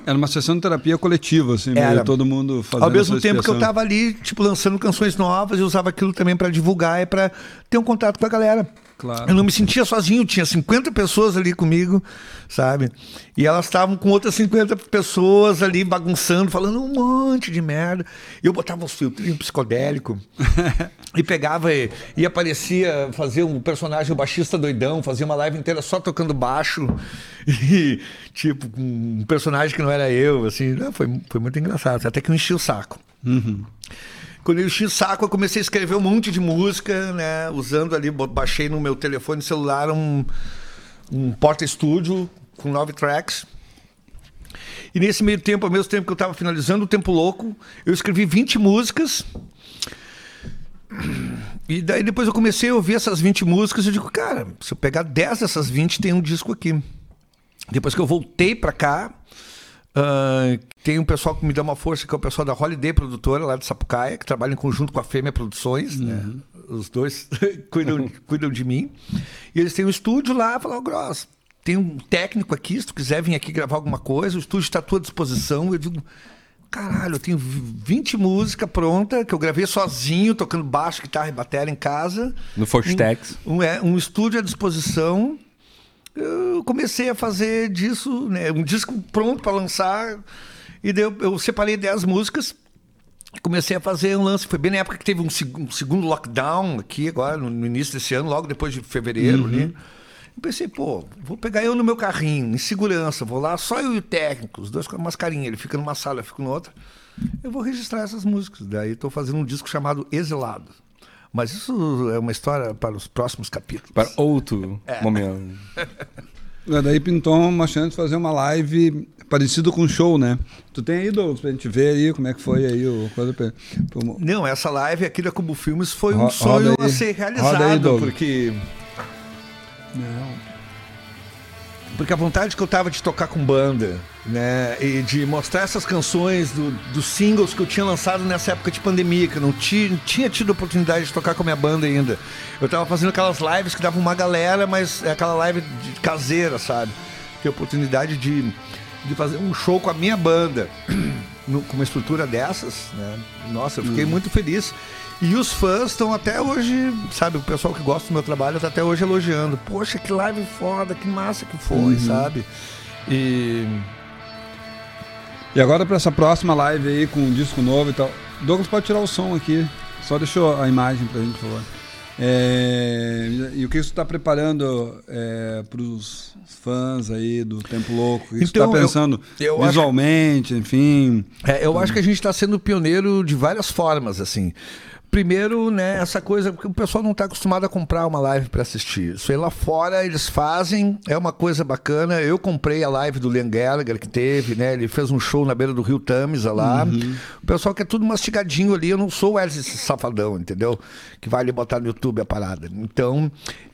C: Era uma sessão de terapia coletiva, assim,
B: Era.
C: meio todo mundo fazendo
B: Ao mesmo tempo que eu
C: expressão.
B: tava ali, tipo, lançando canções novas, eu usava aquilo também para divulgar e para ter um contato com a galera.
C: Claro.
B: Eu não me sentia sozinho, tinha 50 pessoas ali comigo, sabe? E elas estavam com outras 50 pessoas ali bagunçando, falando um monte de merda. Eu botava os filtrinhos psicodélico e pegava e, e aparecia fazer um personagem, o baixista doidão, fazia uma live inteira só tocando baixo. E, tipo, um personagem que não era eu, assim. Foi, foi muito engraçado. Até que eu enchi o saco. Quando eu enchi o saco, eu comecei a escrever um monte de música, né? Usando ali, baixei no meu telefone celular um, um porta-estúdio com nove tracks. E nesse meio tempo, ao mesmo tempo que eu estava finalizando o Tempo Louco, eu escrevi 20 músicas. E daí depois eu comecei a ouvir essas 20 músicas e eu digo, cara, se eu pegar 10 dessas 20, tem um disco aqui. Depois que eu voltei pra cá, ah, tem um pessoal que me dá uma força, que é o pessoal da Holiday Produtora, lá de Sapucaia, que trabalha em conjunto com a Fêmea Produções, né? Os dois cuidam, cuidam de mim. E eles têm um estúdio lá, falaram, Gross, tem um técnico aqui, se tu quiser vir aqui gravar alguma coisa, o estúdio está à tua disposição. Eu digo, caralho, eu tenho 20 músicas prontas, que eu gravei sozinho, tocando baixo, guitarra e bateria em casa.
A: No Forstex.
B: Um, é, um estúdio à disposição. Eu comecei a fazer disso, né, um disco pronto para lançar. E eu, eu separei 10 músicas. Comecei a fazer um lance. Foi bem na época que teve um, seg- um segundo lockdown aqui, agora, no, início desse ano, logo depois de fevereiro. ali. Eu pensei, pô, vou pegar eu no meu carrinho, em segurança, vou lá, só eu e o técnico, os dois com a mascarinha. Ele fica numa sala, eu fico noutra. Eu vou registrar essas músicas. Daí estou fazendo um disco chamado Exilado. Mas isso é uma história para os próximos capítulos.
A: Para outro momento.
C: É, Daí pintou uma chance de fazer uma live parecido com um show, né? Tu tem aí, Douglas, pra gente ver aí como é que foi aí o coisa pra- pro-
B: Não, essa live aqui da Cubo Filmes foi
C: Ro-
B: um sonho
C: roda aí.
B: a ser
C: Roda aí,
B: realizado,
C: Douglas.
B: Porque a vontade que eu tava de tocar com banda, né, e de mostrar essas canções do- dos singles que eu tinha lançado nessa época de pandemia, que eu não tinha, tinha tido oportunidade de tocar com a minha banda ainda. Eu tava fazendo aquelas lives que davam uma galera, mas é aquela live de caseira, sabe? Ter a oportunidade de, de fazer um show com a minha banda. no- com uma estrutura dessas, né? Nossa, eu fiquei muito feliz. E os fãs estão até hoje, sabe, o pessoal que gosta do meu trabalho está até hoje elogiando. Poxa, que live foda, que massa que foi, sabe? E
C: E agora pra essa próxima live aí com um disco novo e tal. Douglas pode tirar o som aqui. Só deixa a imagem pra gente, por favor. É, e o que você está preparando é, para os fãs aí do Tempo Louco? O que você está
B: Então, eu-
C: pensando
B: eu acho-
C: visualmente, enfim?
B: É, eu acho que a gente está sendo pioneiro de várias formas, assim. Primeiro, né, essa coisa, porque o pessoal não está acostumado a comprar uma live para assistir. Isso aí lá fora eles fazem, é uma coisa bacana. Eu comprei a live do Liam Gallagher que teve, né? Ele fez um show na beira do Rio Tamisa lá. O pessoal quer tudo mastigadinho ali. Eu não sou o Wesley Safadão, entendeu? Que vai ali botar no YouTube a parada. Então,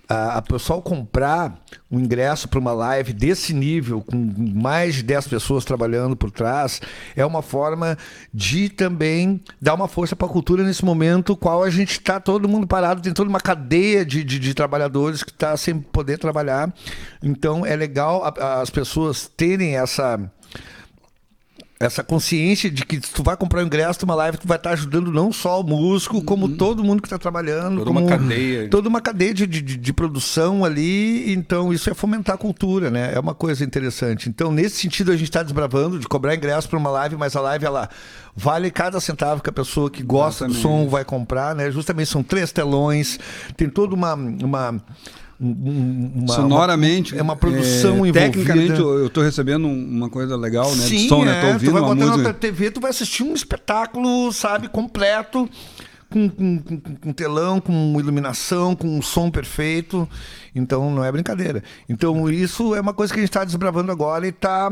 B: a, a pessoal comprar um ingresso para uma live desse nível, com mais de 10 pessoas trabalhando por trás, é uma forma de também dar uma força para a cultura nesse momento, qual a gente está todo mundo parado, tem toda uma cadeia de, de, de trabalhadores que está sem poder trabalhar. Então é legal a- as pessoas terem essa essa consciência de que se tu vai comprar um ingresso numa live, tu vai estar ajudando não só o músico, como todo mundo que está trabalhando.
A: Toda uma cadeia.
B: Toda uma cadeia de, de, de produção ali. Então, isso é fomentar a cultura, né? É uma coisa interessante. Então, nesse sentido, a gente está desbravando de cobrar ingresso para uma live, mas a live, ela vale cada centavo que a pessoa que gosta do
C: Exatamente.
B: som vai comprar, né? Justamente são três telões, tem toda uma. uma um- um- uma-
C: Sonoramente.
B: é uma produção
C: é,
B: envolvida.
C: Tecnicamente, eu estou recebendo um- uma coisa legal, né? de som, né? Tô
B: é,
C: ouvindo
B: tu vai
C: uma música.
B: na TV, tu vai assistir um espetáculo, sabe, completo, com, com, com, com telão, com iluminação, com um som perfeito. Então não é brincadeira. Então isso é uma coisa que a gente está desbravando agora e está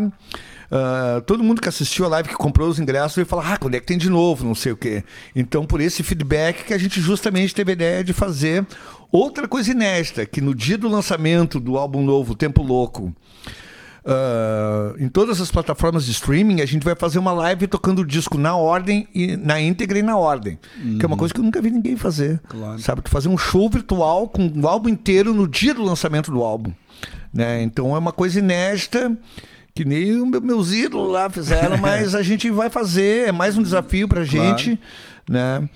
B: todo mundo que assistiu a live, que comprou os ingressos, vai falar, ah, quando é que tem de novo, não sei o quê. Então, por esse feedback que a gente justamente teve a ideia de fazer outra coisa inédita, que no dia do lançamento do álbum novo, Tempo Louco, ah, em todas as plataformas de streaming, a gente vai fazer uma live tocando o disco na ordem, e na íntegra e na ordem. Que é uma coisa que eu nunca vi ninguém fazer.
C: Claro.
B: Sabe? Fazer um show virtual com o álbum inteiro no dia do lançamento do álbum. Né? Então é uma coisa inédita. Que nem meus ídolos lá fizeram, mas a gente vai fazer, é mais um desafio pra gente, né?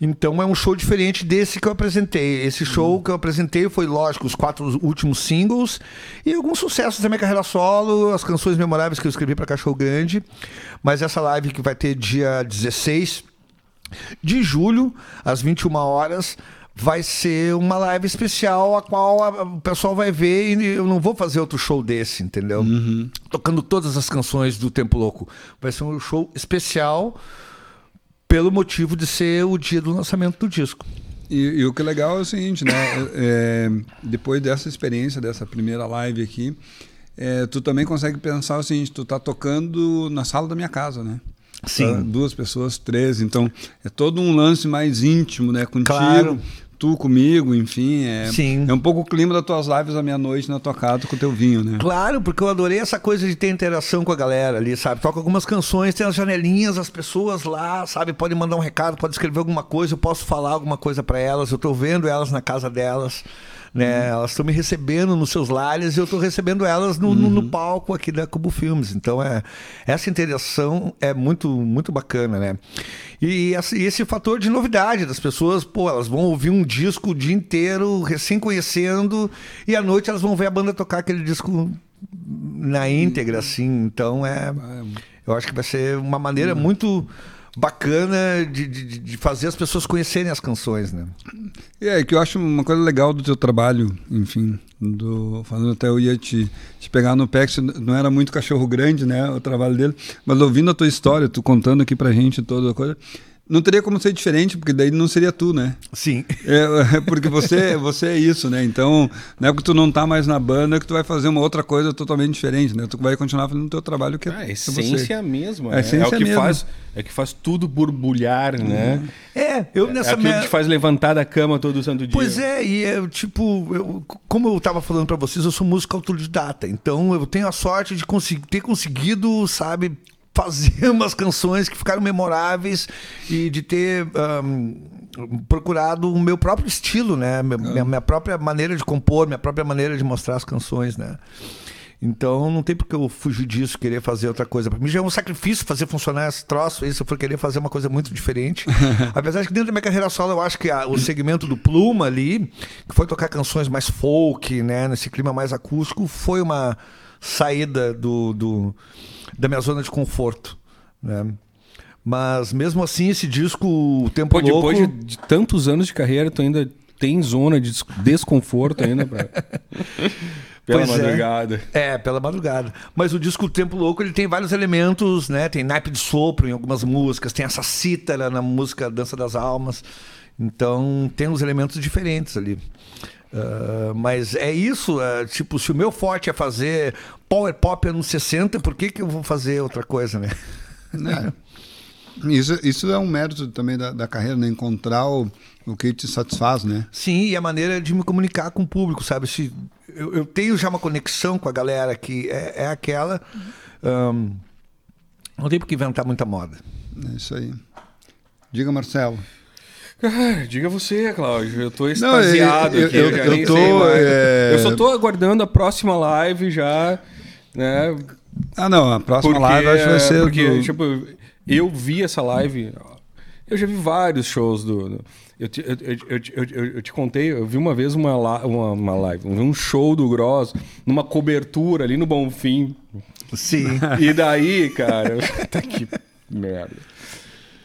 B: Então é um show diferente desse que eu apresentei. Esse show que eu apresentei foi, lógico, os quatro últimos singles e alguns sucessos da minha carreira solo, as canções memoráveis que eu escrevi para Cachorro Grande. Mas essa live que vai ter dia 16 de julho, às 21 horas, vai ser uma live especial a qual a- o pessoal vai ver e eu não vou fazer outro show desse, entendeu? Tocando todas as canções do Tempo Louco. Vai ser um show especial pelo motivo de ser o dia do lançamento do disco.
C: E, e o que é legal é o seguinte, né? É, depois dessa experiência, dessa primeira live aqui, é, tu também consegue pensar o seguinte, tu tá tocando na sala da minha casa, né?
B: Sim.
C: Tá duas pessoas, três, então é todo um lance mais íntimo, né? Contigo,
B: Claro.
C: Tu comigo, enfim. É,
B: Sim.
C: é um pouco o clima das tuas lives à meia-noite na tua casa com o teu vinho, né?
B: Claro, porque eu adorei essa coisa de ter interação com a galera ali, sabe? Toca algumas canções, tem as janelinhas, as pessoas lá, sabe? Podem mandar um recado, pode escrever alguma coisa, eu posso falar alguma coisa para elas, eu tô vendo elas na casa delas. Né? Elas estão me recebendo nos seus lares e eu estou recebendo elas no, no- no palco aqui da Cubo Filmes. Então, é, essa interação é muito, muito bacana, né? E esse, e esse fator de novidade das pessoas, pô, elas vão ouvir um disco o dia inteiro, recém conhecendo, e à noite elas vão ver a banda tocar aquele disco na íntegra, assim. Então é. Eu acho que vai ser uma maneira muito bacana de, de, de fazer as pessoas conhecerem as canções, né?
C: É que eu acho uma coisa legal do teu trabalho, enfim, do falando até eu ia te, te pegar no pé, que não era muito cachorro grande, né, o trabalho dele, mas ouvindo a tua história, tu contando aqui pra gente toda a coisa, não teria como ser diferente, porque daí não seria tu, né?
B: Sim.
C: É, porque você, você é isso, né? Então, não é porque tu não tá mais na banda que tu vai fazer uma outra coisa totalmente diferente, né? Tu vai continuar fazendo o teu trabalho que
A: Ah, a
C: é
A: essência
C: você.
A: é a mesma.
C: A
A: né?
C: essência
A: é o
C: é
A: que
C: mesma.
A: faz, é que faz tudo borbulhar, né?
B: É, eu
A: É
B: nessa
A: aquilo
B: minha-
A: que faz levantar da cama todo santo dia.
B: Pois é, e é tipo, eu- como eu tava falando pra vocês, eu sou músico autodidata, então eu tenho a sorte de conseguir, ter conseguido, sabe, fazer umas canções que ficaram memoráveis e de ter ahm, procurado o meu próprio estilo, né? Minha, minha própria maneira de compor, minha própria maneira de mostrar as canções, né? Então não tem porque eu fugir disso, querer fazer outra coisa. Pra mim já é um sacrifício fazer funcionar esse troço aí, se eu for querer fazer uma coisa muito diferente. Apesar de que dentro da minha carreira solo eu acho que a- o segmento do Pluma ali, que foi tocar canções mais folk, né, nesse clima mais acústico, foi uma saída do, do- da minha zona de conforto, né? Mas mesmo assim esse disco, o Tempo
A: Pô,
B: Louco...
A: depois de, de tantos anos de carreira, tu ainda tem zona de des- desconforto ainda pra... pela
B: Pois é.
A: madrugada.
B: É, pela madrugada. Mas o disco Tempo Louco ele tem vários elementos, né? Tem naipe de sopro em algumas músicas, tem essa cítara na música Dança das Almas. Então tem uns elementos diferentes ali. Ah, mas é isso, ah, tipo, se o meu forte é fazer power pop anos 60, por que, que eu vou fazer outra coisa, né?
C: É. Isso, isso é um mérito também da, da carreira, né? Encontrar o, o que te satisfaz, né?
B: Sim, e a maneira de me comunicar com o público, sabe? Se eu, eu tenho já uma conexão com a galera que é, é aquela. ahn, não tem por que inventar muita moda.
C: É isso aí. Diga, Marcelo.
A: Cara, diga você, Cláudio. Eu tô
C: Não,
A: extasiado
C: eu-
A: aqui.
C: eu- eu
A: nem
C: tô,
A: sei
C: é,
A: Eu só tô aguardando a próxima live já, né?
C: Ah, não, a próxima
A: Porque,
C: live acho que vai ser.
A: porque
C: do-
A: tipo, eu vi essa live. Eu já vi vários shows do. eu, te, eu, eu, eu, eu, eu te contei, eu vi uma vez uma, uma, uma live, um show do Gross numa cobertura ali no Bonfim.
B: Sim.
A: E daí, cara, tá que merda.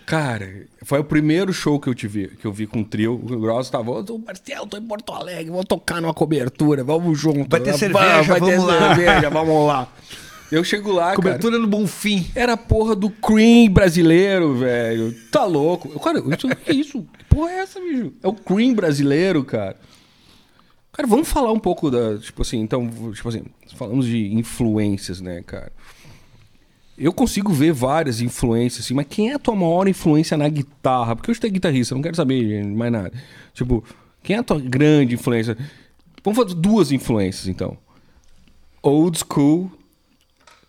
A: Cara, foi o primeiro show que eu te vi, que eu vi com o trio. O Gross tava, ô Marcelo, tô em Porto Alegre, vou tocar numa cobertura, vamos junto.
B: Vai ter cerveja,
A: vai ter
B: vamos lá."
A: cerveja, vamos lá. Eu chego lá, cara.
B: Cobertura no Bonfim.
A: Era a porra do Cream brasileiro, velho. Tá louco. Cara, isso, que isso? Que porra é essa, bicho? É o Cream brasileiro, cara. Cara, vamos falar um pouco da. Tipo assim, então, tipo assim, falamos de influências, né, cara? Eu consigo ver várias influências, assim, mas quem é a tua maior influência na guitarra? Porque hoje tu é guitarrista, eu não quero saber mais nada. Tipo, quem é a tua grande influência? Vamos fazer duas influências, então. Old school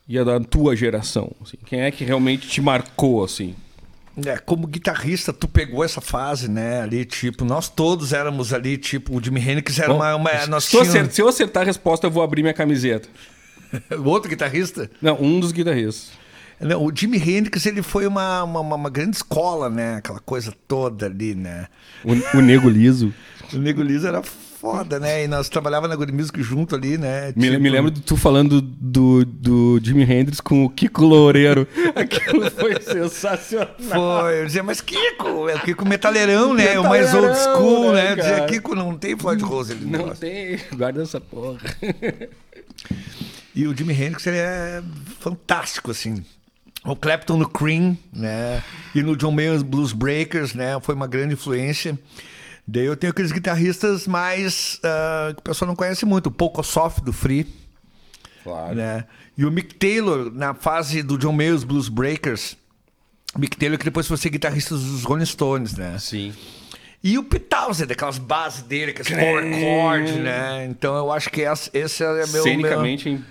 A: e a da tua geração. assim. Quem é que realmente te marcou, assim?
B: É, como guitarrista, tu pegou essa fase, né? Ali, tipo, nós todos éramos ali, tipo, o Jimi Hendrix era uma. uma nós
A: se, eu
B: tínhamos...
A: acertar, se eu acertar a resposta, eu vou abrir minha camiseta.
B: O outro guitarrista?
A: Não, um dos guitarristas.
B: Não, o Jimi Hendrix ele foi uma, uma, uma- grande escola, né? Aquela coisa toda ali, né?
A: O, o Nego Liso.
B: O Nego Liso era foda, né? E nós trabalhava na Good Music junto ali, né?
A: Me,
B: Tipo,
A: me lembro de tu falando do, do Jimi Hendrix com o Kiko Loureiro. Aquilo foi sensacional.
B: Foi, eu dizia, mas Kiko, é o Kiko metaleirão, né? o mais old school,
A: né,
B: né? Eu dizia? Kiko não tem Floyd Rose ali.
A: Não
B: negócio.
A: tem. Guarda essa porra.
B: E o Jimi Hendrix ele é fantástico, assim. O Clapton no Cream, né? E no John Mayer's Blues Breakers, né? Foi uma grande influência. Daí eu tenho aqueles guitarristas mais ah, que o pessoal não conhece muito. O Poco Soft do Free,
A: Claro.
B: né? E o Mick Taylor, na fase do John Mayer's Blues Breakers. Mick Taylor que depois foi ser guitarrista dos Rolling Stones, né?
A: Sim.
B: E o Pete Townsend, aquelas bases dele, aqueles power chord, né? Então eu acho que essa- esse é meu... meu...
A: Cenicamente, hein?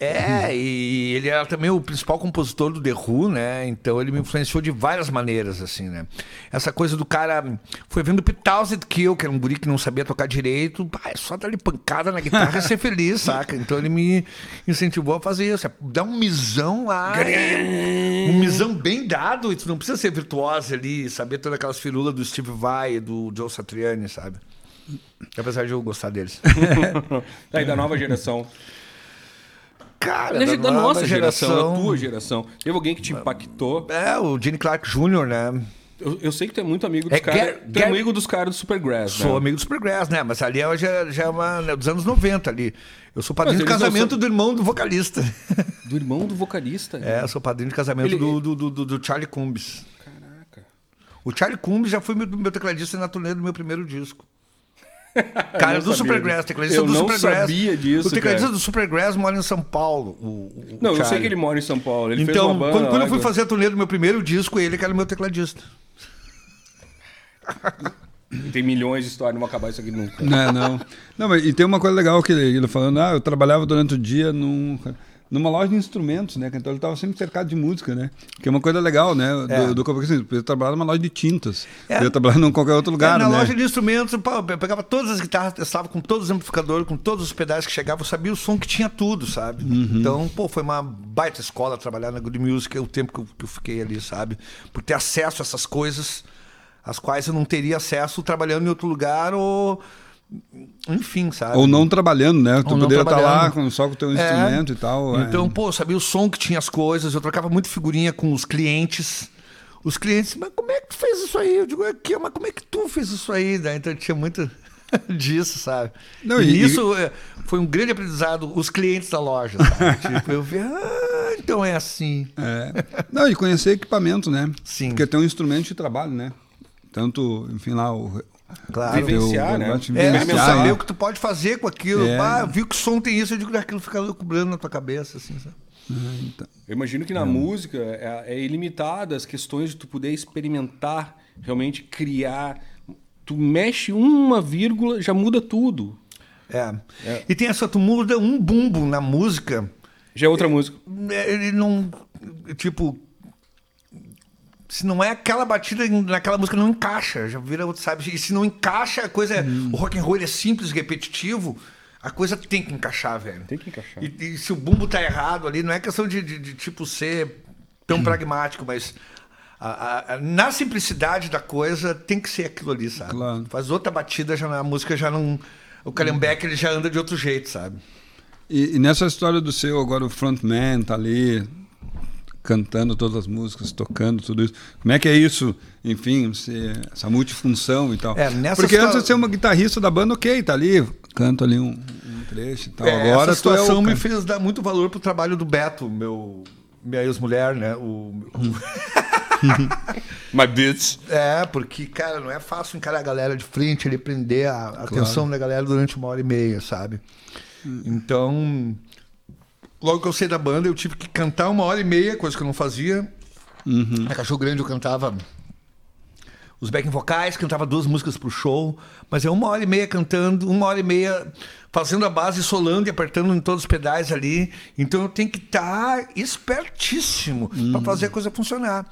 B: É, e ele era também o principal compositor do The Who, né? Então ele me influenciou de várias maneiras, assim, né? Essa coisa do cara. Foi vendo o Pete Townsend Kill, que era um guri que não sabia tocar direito. Pá, é só dar ali pancada na guitarra e ser feliz, saca? Então ele me incentivou a fazer isso. é Dar um misão lá. Um misão bem dado, e tu não precisa ser virtuosa ali, saber todas aquelas firulas do Steve Vai, do Joe Satriani, sabe? Apesar de eu gostar deles.
A: Daí da nova geração.
B: Cara,
A: Da, da nossa geração, da tua geração. Teve alguém que te impactou?
B: É, o Gene Clark Jr., né?
A: Eu, eu sei que tu é muito amigo dos
B: É,
A: caras. Tu é amigo dos caras do Supergrass,
B: Sou
A: né?
B: amigo do Supergrass, né? Mas ali é- já, já é uma, né, dos anos 90 ali. Eu sou padrinho de casamento
A: são-
B: do irmão do vocalista.
A: Do irmão do vocalista.
B: É, eu sou padrinho de casamento
A: Ele-
B: do, do, do, do- Charlie Cumbs.
A: Caraca.
B: O Charlie Cumbs já foi meu, meu tecladista na turnê do meu primeiro disco. Cara,
A: não
B: do
A: sabia
B: Supergrass, tecladista
A: Eu
B: do
A: não
B: Supergrass.
A: sabia disso,
B: O tecladista
A: cara.
B: do Supergrass mora em São Paulo. O, o-
A: Não, eu sei
B: Charlie.
A: que ele mora em São Paulo. Ele fez
B: Então,
A: uma banda
B: quando, quando
A: lá
B: eu fui fazer a turnê do meu primeiro disco, ele que era o meu tecladista.
A: Tem milhões de histórias, não vou acabar isso aqui nunca.
C: Não, não. Não, mas e tem uma coisa legal que ele, ele falando, ah, eu trabalhava durante o dia num, numa loja de instrumentos, né? Então ele estava sempre cercado de música, né? Que é uma coisa legal, né?
B: É.
C: Do, do porque assim, eu trabalhava numa loja de tintas.
B: É.
C: Eu trabalhava em qualquer outro lugar,
B: É, na
C: né?
B: loja de instrumentos, eu pegava todas as guitarras, testava com todos os amplificadores, com todos os pedais que chegavam, eu sabia o som que tinha tudo, sabe?
C: Uhum.
B: Então, pô, foi uma baita escola trabalhar na Good Music, o tempo que eu, que eu fiquei ali, sabe? Por ter acesso a essas coisas, às quais eu não teria acesso trabalhando em outro lugar ou. Enfim, sabe?
C: Ou não trabalhando, né? Tu poderia estar lá
B: trabalhando.
C: com, só com o teu
B: É.
C: instrumento e tal. é.
B: Então, pô, eu sabia o som que tinha as coisas, eu trocava muito figurinha com os clientes. Os clientes, mas como é que tu fez isso aí? Eu digo, aqui, mas como é que tu fez isso aí? Daí, então tinha muito disso, sabe?
C: Não,
B: e,
C: e-
B: isso é, foi um grande aprendizado, os clientes da loja, sabe? tipo, eu vi, ah, então é assim.
C: É. Não, e conhecer equipamento, né?
B: Sim.
C: Porque tem um instrumento de trabalho, né? Tanto, enfim, lá o.
B: Claro.
A: Vivenciar, né?
B: É,
C: vivenciar,
B: saber o que tu pode fazer com aquilo.
C: É.
B: Ah, viu que som tem isso, eu digo, aquilo fica cobrando na tua cabeça, assim, sabe?
C: Então,
A: Eu imagino que na música é, é ilimitada as questões de tu poder experimentar, realmente criar. Tu mexe uma vírgula, já muda tudo.
B: É. E tem essa, tu muda um bumbo na música,
A: Já é outra música.
B: É, ele não. Tipo. Se não é aquela batida naquela música, não encaixa. Já vira, sabe? E se não encaixa, a coisa é. O rock and roll é simples, repetitivo. A coisa tem que encaixar, velho.
A: Tem que encaixar.
B: E, e se o bumbo tá errado ali, não é questão de, de- de, tipo ser tão pragmático, mas a- a- a- na simplicidade da coisa tem que ser aquilo ali, sabe?
C: Claro.
B: Faz outra batida, já, a música já não. O Calhambeck ele já anda de outro jeito, sabe?
C: E, e nessa história do seu, agora o frontman tá ali cantando todas as músicas, tocando tudo isso. Como é que é isso? Enfim, você- essa multifunção e tal.
B: É, nessa
C: Porque antes de ser uma guitarrista da banda, ok, tá ali, canto ali um, um trecho e tal.
B: É,
C: agora
B: essa
C: é o
B: situação me
C: can-
B: fez dar muito valor pro trabalho do Beto, meu minha ex-mulher, né? O, o-
A: My bitch.
B: é, porque, cara, não é fácil encarar a galera de frente, ele prender a a atenção da galera durante uma hora e meia, sabe? Então, logo que eu saí da banda, eu tive que cantar uma hora e meia, coisa que eu não fazia. Na Cachorro Grande eu cantava os backing vocais, cantava duas músicas pro show, mas é uma hora e meia cantando, uma hora e meia fazendo a base, solando e apertando em todos os pedais ali. Então eu tenho que estar espertíssimo para fazer a coisa funcionar.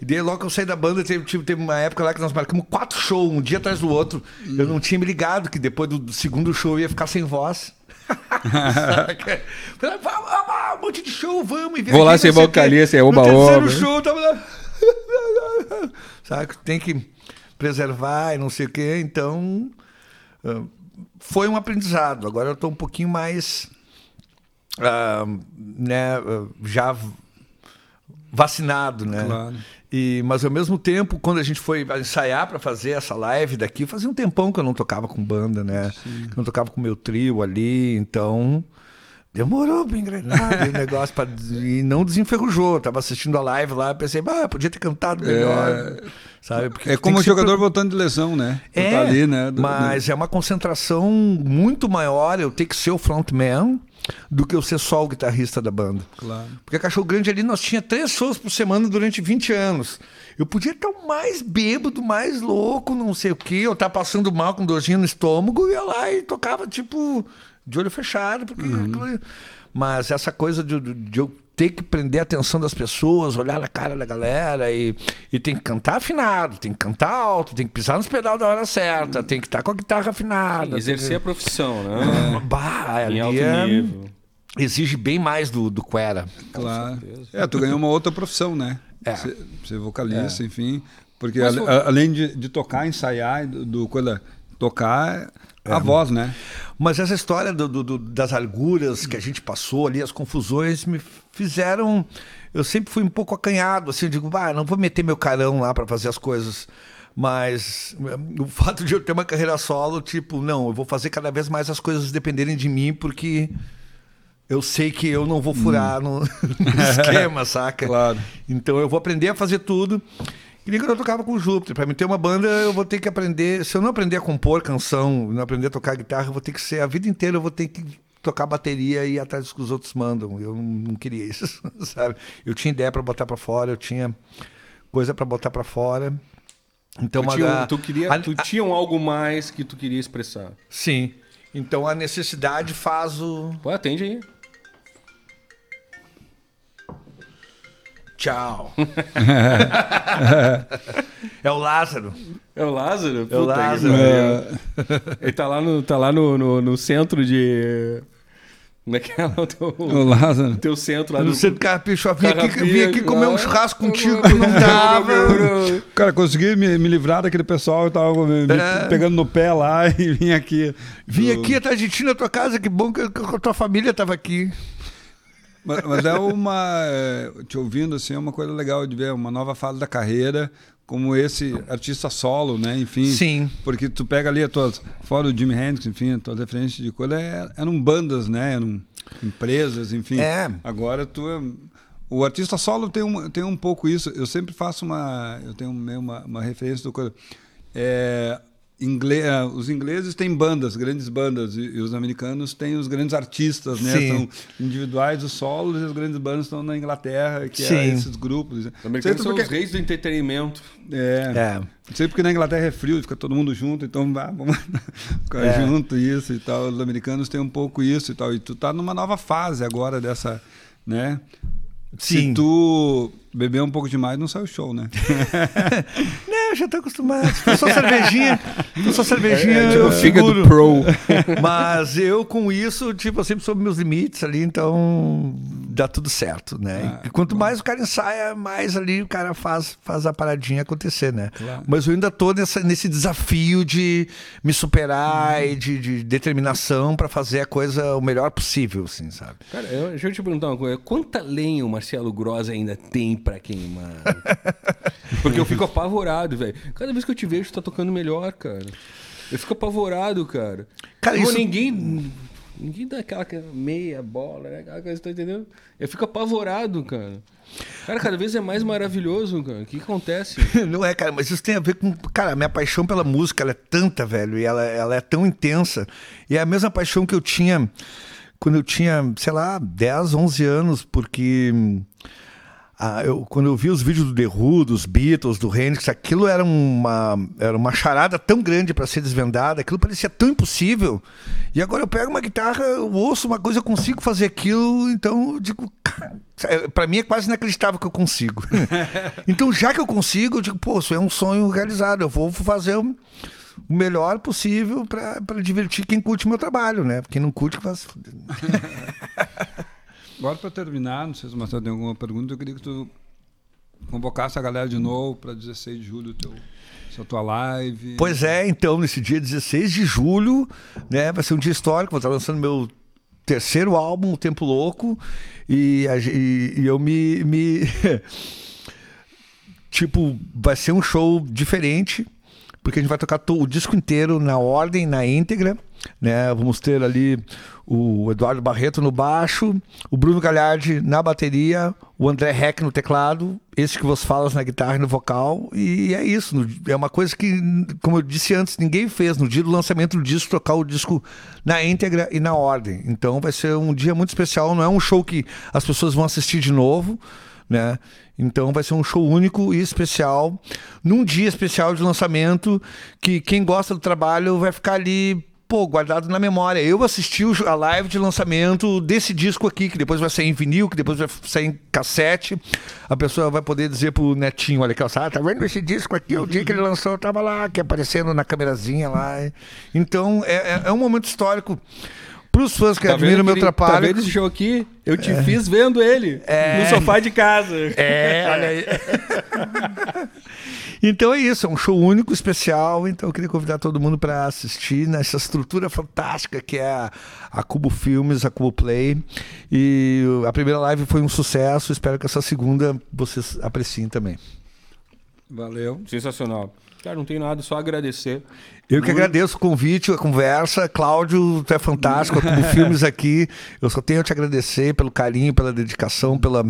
B: E daí logo que eu saí da banda, teve, teve, teve uma época lá que nós marcamos quatro shows, um dia atrás do outro. Eu não tinha me ligado que depois do segundo show eu ia ficar sem voz. Saca? Falei, vamos, vamos, um monte de show, vamos. E
A: Vou lá ser vocalista, é oba,
B: No
A: oba.
B: show, tava lá. Tem que preservar e não sei o quê. Então, ah, foi um aprendizado. Agora eu estou um pouquinho mais, ah, né, ah, já vacinado, né?
C: Claro.
B: E, mas ao mesmo tempo, quando a gente foi ensaiar para fazer essa live daqui, fazia um tempão que eu não tocava com banda, né? Que não tocava com meu trio ali, então demorou pra engrenar o negócio pra, e não desenferrujou. Eu tava assistindo a live lá, pensei, ah, podia ter cantado melhor, sabe? Porque
C: É como o jogador voltando de lesão, né? Tu
B: é,
C: tá ali, né? Do-
B: mas é uma concentração muito maior eu ter que ser o frontman do que eu ser só o guitarrista da banda.
C: Claro.
B: Porque a Cachorro Grande ali nós tinha três shows por semana durante 20 anos. Eu podia estar o mais bêbado, mais louco, não sei o quê. Eu estar passando mal com dorzinha no estômago, ia lá e tocava, tipo, de olho fechado. Porque... Mas essa coisa de, de- de eu ter que prender a atenção das pessoas, olhar na cara da galera e, e tem que cantar afinado, tem que cantar alto, tem que pisar nos pedal da hora certa, tem que estar com a guitarra afinada.
A: Exercer a profissão, né?
B: Bah,
A: Em alto
B: é-
A: nível.
B: exige bem mais do, do Quera.
C: Claro. É, tu ganhou uma outra profissão, né?
B: É.
C: Ser, ser vocalista, enfim. Porque a- além de, de tocar, ensaiar, do, do coisa, tocar a voz, né?
B: Mas essa história do- do- do- das arguras que a gente passou ali, as confusões, me fizeram. Eu sempre fui um pouco acanhado, assim, eu digo, ah, não vou meter meu carão lá para fazer as coisas. Mas eh, o fato de eu ter uma carreira solo, tipo, não, eu vou fazer cada vez mais as coisas dependerem de mim, porque eu sei que eu não vou furar no, no esquema, saca?
C: Claro.
B: Então eu vou aprender a fazer tudo. Que nem quando eu tocava com o Júpiter. Pra me ter uma banda, eu vou ter que aprender. Se eu não aprender a compor canção, não aprender a tocar guitarra, eu vou ter que ser. A vida inteira eu vou ter que tocar bateria e ir atrás do que os outros mandam. Eu não, queria isso, sabe? Eu tinha ideia pra botar pra fora, eu tinha coisa pra botar pra fora. Então,
A: Tu, tinha,
B: da-
A: tu, queria,
B: a-
A: tu
B: a-
A: tinha um algo mais que tu queria expressar.
B: Sim. Então a necessidade faz o.
A: Pô, atende aí.
B: Tchau. é o Lázaro.
A: É o Lázaro?
B: É o
A: Puta que
B: Lázaro.
A: pariu. Ele tá lá no, tá lá no, no, no centro de. Como é que é o teu,
C: O Lázaro.
A: teu centro lá
B: No
A: do.
B: centro Carrapicho, vim aqui, vim aqui comer um
A: ah.
B: churrasco contigo que não tava.
C: Cara, consegui me, me livrar daquele pessoal que tava me, me
B: É.
C: pegando no pé lá e vim aqui.
B: Vim aqui atrás de ti na tua casa, que bom que, que a tua família tava aqui.
C: Mas, mas é uma. é, Te ouvindo assim, é uma coisa legal de ver, uma nova fase da carreira, como esse artista solo, né? Enfim.
B: Sim.
C: Porque tu pega ali as tuas. Fora o Jimi Hendrix, enfim, as tuas referências de coisa, é- eram bandas, né? Eram empresas, enfim.
B: É.
C: Agora tu é. O artista solo tem um, tem um pouco isso. Eu sempre faço uma. Eu tenho meio uma, uma referência do coisa. É, ingle- ah, os ingleses têm bandas, grandes bandas, e, e os americanos têm os grandes artistas, né?
B: Sim.
C: São individuais, os solos, e as grandes bandas estão na Inglaterra, que
B: Sim.
C: é esses grupos.
A: Os americanos são
C: porque-
A: os reis do entretenimento.
C: É.
B: É.
C: Não sei porque na Inglaterra é frio, fica todo mundo junto, então vá, vamos ficar
B: É.
C: junto isso e tal. Os americanos têm um pouco isso e tal. E tu tá numa nova fase agora dessa, né? Se
B: Sim.
C: tu beber um pouco demais, não sai o show, né?
B: Não, eu já tô acostumado. For só cervejinha, for só cervejinha,
A: É, tipo,
B: eu
A: fígado
B: seguro.
A: pro.
B: Mas eu, com isso, tipo, eu sempre soube meus limites ali, então dá tudo certo, né?
C: Ah,
B: e quanto mais o cara ensaia, mais ali o cara faz, faz a paradinha acontecer, né?
C: Claro.
B: Mas eu ainda tô nessa, nesse desafio de me superar e de, de determinação pra fazer a coisa o melhor possível, assim, sabe?
A: Cara, eu, deixa eu te perguntar uma coisa. Quanta lenha o Marcelo Gross ainda tem pra queimar? Porque eu fico apavorado, velho. Cada vez que eu te vejo, tu tá tocando melhor, cara. Eu fico apavorado, cara.
B: Cara,
A: Pô,
B: isso-
A: ninguém. Ninguém dá aquela meia bola, né? Aquela coisa, tá entendendo? Eu fico apavorado, cara. Cara, cada vez é mais maravilhoso, cara. O que, acontece?
B: Não é, cara, mas isso tem a ver com. Cara, a minha paixão pela música ela é tanta, velho, e ela, ela é tão intensa. E é a mesma paixão que eu tinha quando eu tinha, sei lá, 10, 11 anos, porque ah, eu, quando eu vi os vídeos do The Who, dos Beatles, do Hendrix, aquilo era uma, era uma charada tão grande para ser desvendada, aquilo parecia tão impossível. E agora eu pego uma guitarra, eu ouço uma coisa, eu consigo fazer aquilo, então eu digo, para mim é quase inacreditável que eu consigo. então já que eu consigo, eu digo, pô, isso é um sonho realizado, eu vou fazer o melhor possível para divertir quem curte meu trabalho, né? Quem não curte, faz.
C: Agora, para terminar, não sei se o Marcelo tem alguma pergunta, eu queria que tu convocasse a galera de novo para 16 de julho, teu, essa tua live.
B: Pois é, então, nesse dia 16 de julho, né, vai ser um dia histórico, vou estar lançando meu terceiro álbum, O Tempo Louco, e, e, e eu me, me tipo, vai ser um show diferente, porque a gente vai tocar o disco inteiro na ordem, na íntegra, né? Vamos ter ali o Eduardo Barreto no baixo, o Bruno Galhardi na bateria, o André Heck no teclado, esse que vos falas na guitarra e no vocal, e é isso. É uma coisa que, como eu disse antes, ninguém fez no dia do lançamento do disco, tocar o disco na íntegra e na ordem. Então vai ser um dia muito especial, não é um show que as pessoas vão assistir de novo, né? Então vai ser um show único e especial, num dia especial de lançamento, que quem gosta do trabalho vai ficar ali pô, guardado na memória. Eu assisti a live de lançamento desse disco aqui, que depois vai sair em vinil, que depois vai sair em cassete. A pessoa vai poder dizer pro netinho, olha aqui, ah, tá vendo esse disco aqui? O dia que ele lançou, eu tava lá, que aparecendo na câmerazinha lá. Então, é, é, é um momento histórico para os fãs que tá admiram o meu trabalho. Tá
A: vendo esse show aqui? Eu te é. fiz vendo ele é. no sofá de casa.
B: É, olha aí. então é isso, é um show único, especial. Então eu queria convidar todo mundo para assistir nessa estrutura fantástica que é a, a Cubo Filmes, a Cubo Play. E a primeira live foi um sucesso. Espero que essa segunda vocês apreciem também.
C: Valeu.
A: Sensacional. Cara, não tem nada, só agradecer.
B: Eu que agradeço o convite, a conversa. Cláudio, tu é fantástico, como filmes aqui. Eu só tenho a te agradecer pelo carinho, pela dedicação, pela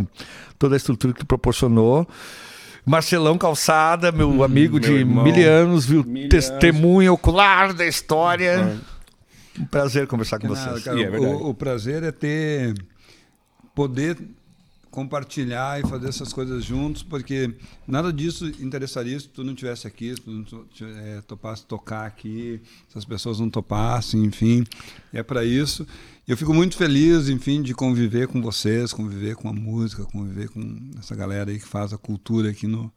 B: toda a estrutura que tu proporcionou. Marcelão Calçada, meu hum, amigo meu de irmão, mil anos, viu? Mil testemunha anos. ocular da história. É. Um prazer conversar com vocês.
C: Cara, é o, o prazer é ter poder compartilhar e fazer essas coisas juntos, porque nada disso interessaria se tu não tivesse aqui, se tu não é, topasse tocar aqui, se as pessoas não topassem, enfim, é para isso. Eu fico muito feliz, enfim, de conviver com vocês, conviver com a música, conviver com essa galera aí que faz a cultura aqui no,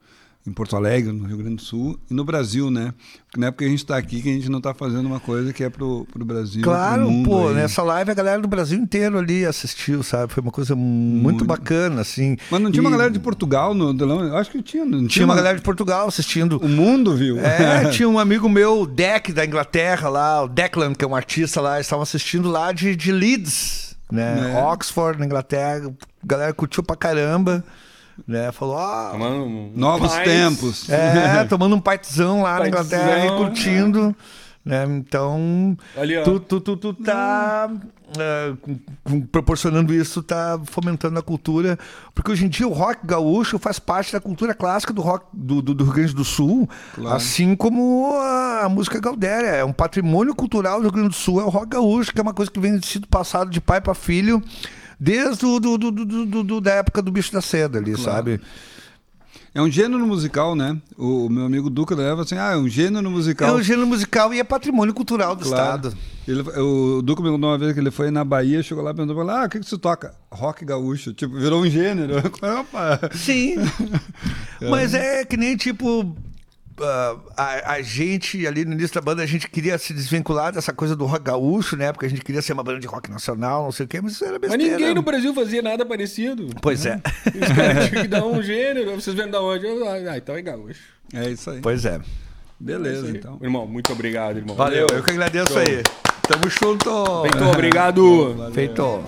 C: em Porto Alegre, no Rio Grande do Sul e no Brasil, né? Porque não é porque a gente está aqui que a gente não está fazendo uma coisa que é pro, pro Brasil.
B: Claro,
C: pro
B: pô, aí. nessa live a galera do Brasil inteiro ali assistiu, sabe? Foi uma coisa muito, muito. bacana, assim.
C: Mas não tinha e... uma galera de Portugal no Eu acho que tinha. Não
B: tinha, tinha uma... uma galera de Portugal assistindo.
C: O mundo viu.
B: É, tinha um amigo meu, Deck, da Inglaterra, lá, o Declan, que é um artista lá, estavam assistindo lá de, de Leeds, né? É. Oxford, na Inglaterra. A galera curtiu pra caramba né? Falou, ah,
C: tomando novos pais. tempos.
B: É, tomando um paizão lá na Inglaterra e curtindo. Né? Então, Ali, tu, tu, tu, tu tá uh, proporcionando isso, tá fomentando a cultura. Porque hoje em dia o rock gaúcho faz parte da cultura clássica do rock do, do, do Rio Grande do Sul, claro. assim como a, a, música gaudéria. É um patrimônio cultural do Rio Grande do Sul, é o rock gaúcho, que é uma coisa que vem sido passado de pai para filho desde o, do, do, do, do, da época do bicho da seda ali, claro. sabe?
C: É um gênero musical, né? O, meu amigo Duca leva assim, ah, é um gênero musical.
B: É um gênero musical e é patrimônio cultural do claro. Estado.
C: Ele, o Duca me contou uma vez que ele foi na Bahia, chegou lá e perguntou, ah, o que, que você toca? Rock gaúcho. Tipo, virou um gênero. Opa.
B: Sim. Mas é que nem, tipo, Uh, a, a, gente, ali no início da banda, a gente queria se desvincular dessa coisa do rock gaúcho, né? Porque a gente queria ser uma banda de rock nacional, não sei o quê, mas isso era besteira.
A: Mas ninguém no Brasil fazia nada parecido.
B: Pois é.
A: Os caras tinham que dar um gênero, vocês vêm da onde? Ah, então é gaúcho.
C: É isso aí.
B: Pois é.
C: Beleza, é então.
A: Irmão, muito obrigado, irmão.
B: Valeu, Valeu. eu que agradeço Show. aí. Tamo junto.
A: Feito, obrigado.
B: Valeu. Feito.